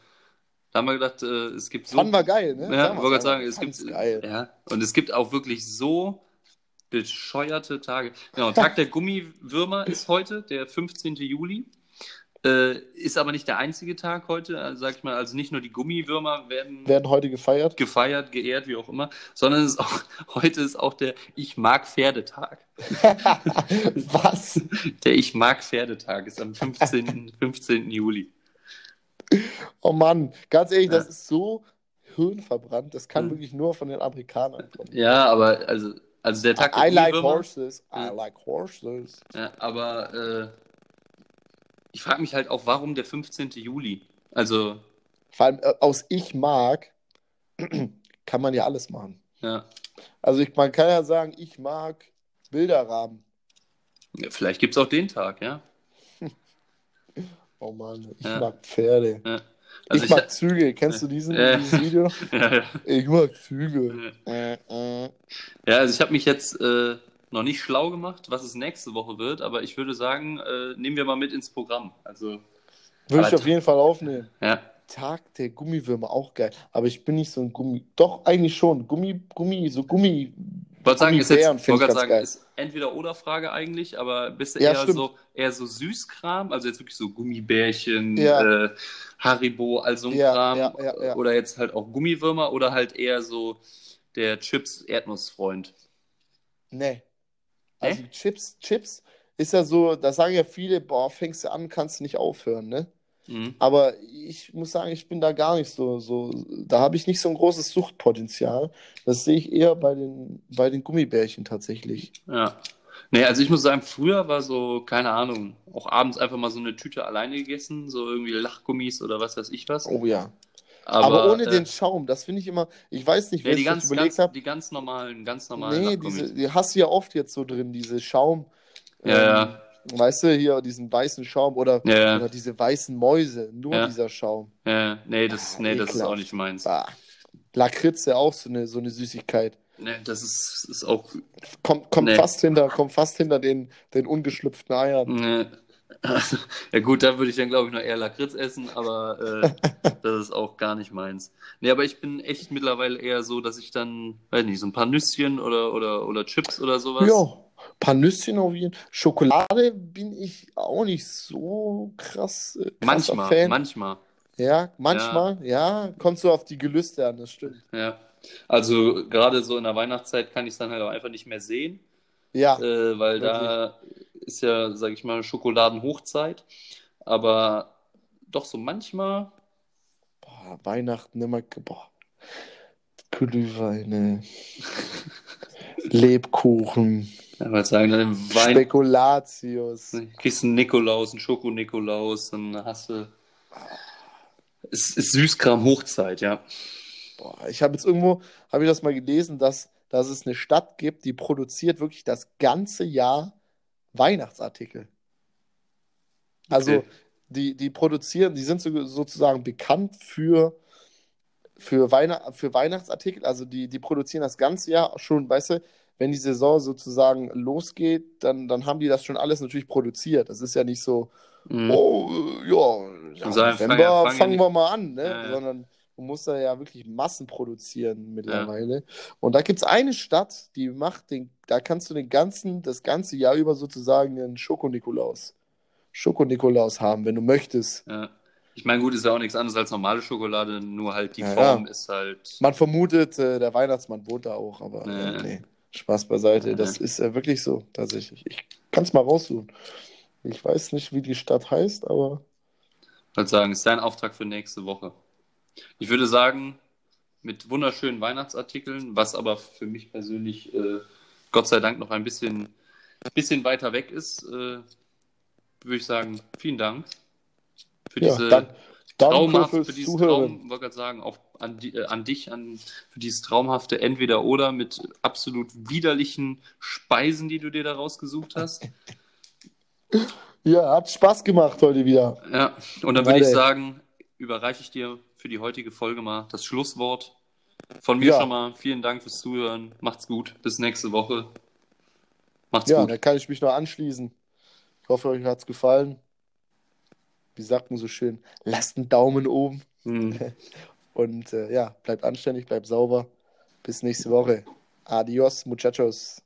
da haben wir gedacht, äh, es gibt so. Fanden wir geil, ne? Ja, ich wollte gerade sagen, es gibt, geil. ja, und es gibt auch wirklich so bescheuerte Tage. Genau, Tag der Gummiwürmer ist heute, der 15. Juli. Äh, ist aber nicht der einzige Tag heute, also sag ich mal, also nicht nur die Gummiwürmer werden Werden heute gefeiert. gefeiert, geehrt, wie auch immer, sondern ist auch, heute ist auch der Ich mag Pferdetag. was? Der Ich mag Pferdetag ist am 15. 15. Juli. Oh Mann, ganz ehrlich, Ja. das ist so hirnverbrannt. Das kann Ja. wirklich nur von den Amerikanern kommen. Ja, aber also, also der Tag der I like horses. I Ja. like horses. Ja, aber äh, ich frage mich halt auch, warum der 15. Juli? Also, Vor allem äh, aus Ich mag kann man ja alles machen. ja, Also ich, man kann ja sagen, ich mag Bilderrahmen. ja vielleicht gibt es auch den Tag, ja. Oh Mann, ich Ja. mag Pferde. ja. Also ich mag Züge. Kennst du diesen, Äh. dieses Video? ja, ja. Ich mag Züge. Ja, also ich habe mich jetzt äh, noch nicht schlau gemacht, was es nächste Woche wird, aber ich würde sagen, äh, nehmen wir mal mit ins Programm. Also, Würde ich auf jeden Fall aufnehmen. ja, Tag der Gummiwürmer, auch geil. Aber ich bin nicht so ein Gummi. Doch, eigentlich schon. Gummi, Gummi, so Gummi. Wollte sagen, ist jetzt, wollte sagen, geil. ist entweder oder Frage eigentlich, aber bist du Ja, eher stimmt. so eher so Süßkram, also jetzt wirklich so Gummibärchen, Ja. äh, Haribo, all so ein Ja, Kram, oder jetzt halt auch Gummiwürmer oder halt eher so der Chips Erdnussfreund. Nee. Also Chips, Chips ist ja so, da sagen ja viele, boah, fängst du an, kannst du nicht aufhören, ne? Mhm. Aber ich muss sagen, ich bin da gar nicht so, so, da habe ich nicht so ein großes Suchtpotenzial. Das sehe ich eher bei den, bei den Gummibärchen tatsächlich. Ja. Nee, also ich muss sagen, früher war so, keine Ahnung, auch abends einfach mal so eine Tüte alleine gegessen, so irgendwie Lachgummis oder was weiß ich was. Oh ja. Aber, Aber, ohne äh, den Schaum, das finde ich immer, ich weiß nicht, nee, wer die sich das ganz, überlegt hat. die ganz normalen, ganz normalen Nee, diese, die hast du ja oft jetzt so drin, diese Schaum. Ja, ja. Weißt du, hier diesen weißen Schaum oder, Ja, oder diese weißen Mäuse, nur dieser Schaum. Ja, nee, das, Ah, nee, das ist auch nicht meins. Ah. Lakritze auch so eine, so eine Süßigkeit. Nee, das ist, ist auch. Kommt, kommt Nee. fast hinter, kommt fast hinter den, den ungeschlüpften Eiern. Nee. ja gut, da würde ich dann glaube ich noch eher Lakritz essen, aber äh, das ist auch gar nicht meins. Nee, aber ich bin echt mittlerweile eher so, dass ich dann, weiß nicht, so ein paar Nüsschen oder, oder, oder Chips oder sowas. Ja, ein paar Nüsschen auf jeden Fall. Schokolade bin ich auch nicht so krass. Äh, manchmal, Fan. manchmal. Ja, manchmal, ja. ja. Kommt so auf die Gelüste an, das stimmt. Ja. Also gerade so in der Weihnachtszeit kann ich es dann halt auch einfach nicht mehr sehen. Ja. Äh, weil wirklich. da ist ja, sag ich mal, Schokoladenhochzeit. Aber doch so manchmal. Boah, Weihnachten immer. Boah. Glühweine. Lebkuchen. Ja, was sagen, dann Wein Spekulatius. Kriegst einen Nikolaus, einen Schoko-Nikolaus, dann hast du. Es ist Süßkram Hochzeit, ja. Boah, ich habe jetzt irgendwo, habe ich das mal gelesen, dass, dass es eine Stadt gibt, die produziert wirklich das ganze Jahr Weihnachtsartikel. Also okay. die, die produzieren, die sind so, sozusagen bekannt für, für, Weihn für Weihnachtsartikel. Also die, die produzieren das ganze Jahr schon, weißt du, wenn die Saison sozusagen losgeht, dann, dann haben die das schon alles natürlich produziert. Das ist ja nicht so, mhm. oh, ja, ja November fangen wir mal an, ne? Ja, ja. sondern man muss da ja wirklich Massen produzieren mittlerweile. Ja. Und da gibt es eine Stadt, die macht den, da kannst du den ganzen, das ganze Jahr über sozusagen einen Schoko-Nikolaus. Schoko-Nikolaus haben, wenn du möchtest. Ja. Ich meine, gut, ist ja auch nichts anderes als normale Schokolade, nur halt die ja, Form ist halt. Man vermutet, äh, der Weihnachtsmann wohnt da auch, aber äh, nee. Spaß beiseite. Das ist äh, wirklich so, tatsächlich. Ich kann es mal raussuchen. Ich weiß nicht, wie die Stadt heißt, aber. Ich würde sagen, ist dein Auftrag für nächste Woche. Ich würde sagen, mit wunderschönen Weihnachtsartikeln, was aber für mich persönlich äh, Gott sei Dank noch ein bisschen, bisschen weiter weg ist, äh, würde ich sagen, vielen Dank für ja, diese dann, traumhafte, für dieses Traum, wollte gerade sagen, auch an, die, äh, an dich, an, für dieses traumhafte Entweder-Oder mit absolut widerlichen Speisen, die du dir da rausgesucht hast. Ja, hat Spaß gemacht heute wieder. Ja, und dann würde ich sagen, überreiche ich dir für die heutige Folge mal das Schlusswort. Von mir ja. schon mal vielen Dank fürs Zuhören. Macht's gut. Bis nächste Woche. Macht's ja, gut. Ja, dann kann ich mich noch anschließen. Ich hoffe, euch hat's gefallen. Wie sagt man so schön? Lasst einen Daumen oben. Hm. Und äh, ja, bleibt anständig, bleibt sauber. Bis nächste Woche. Adios, muchachos.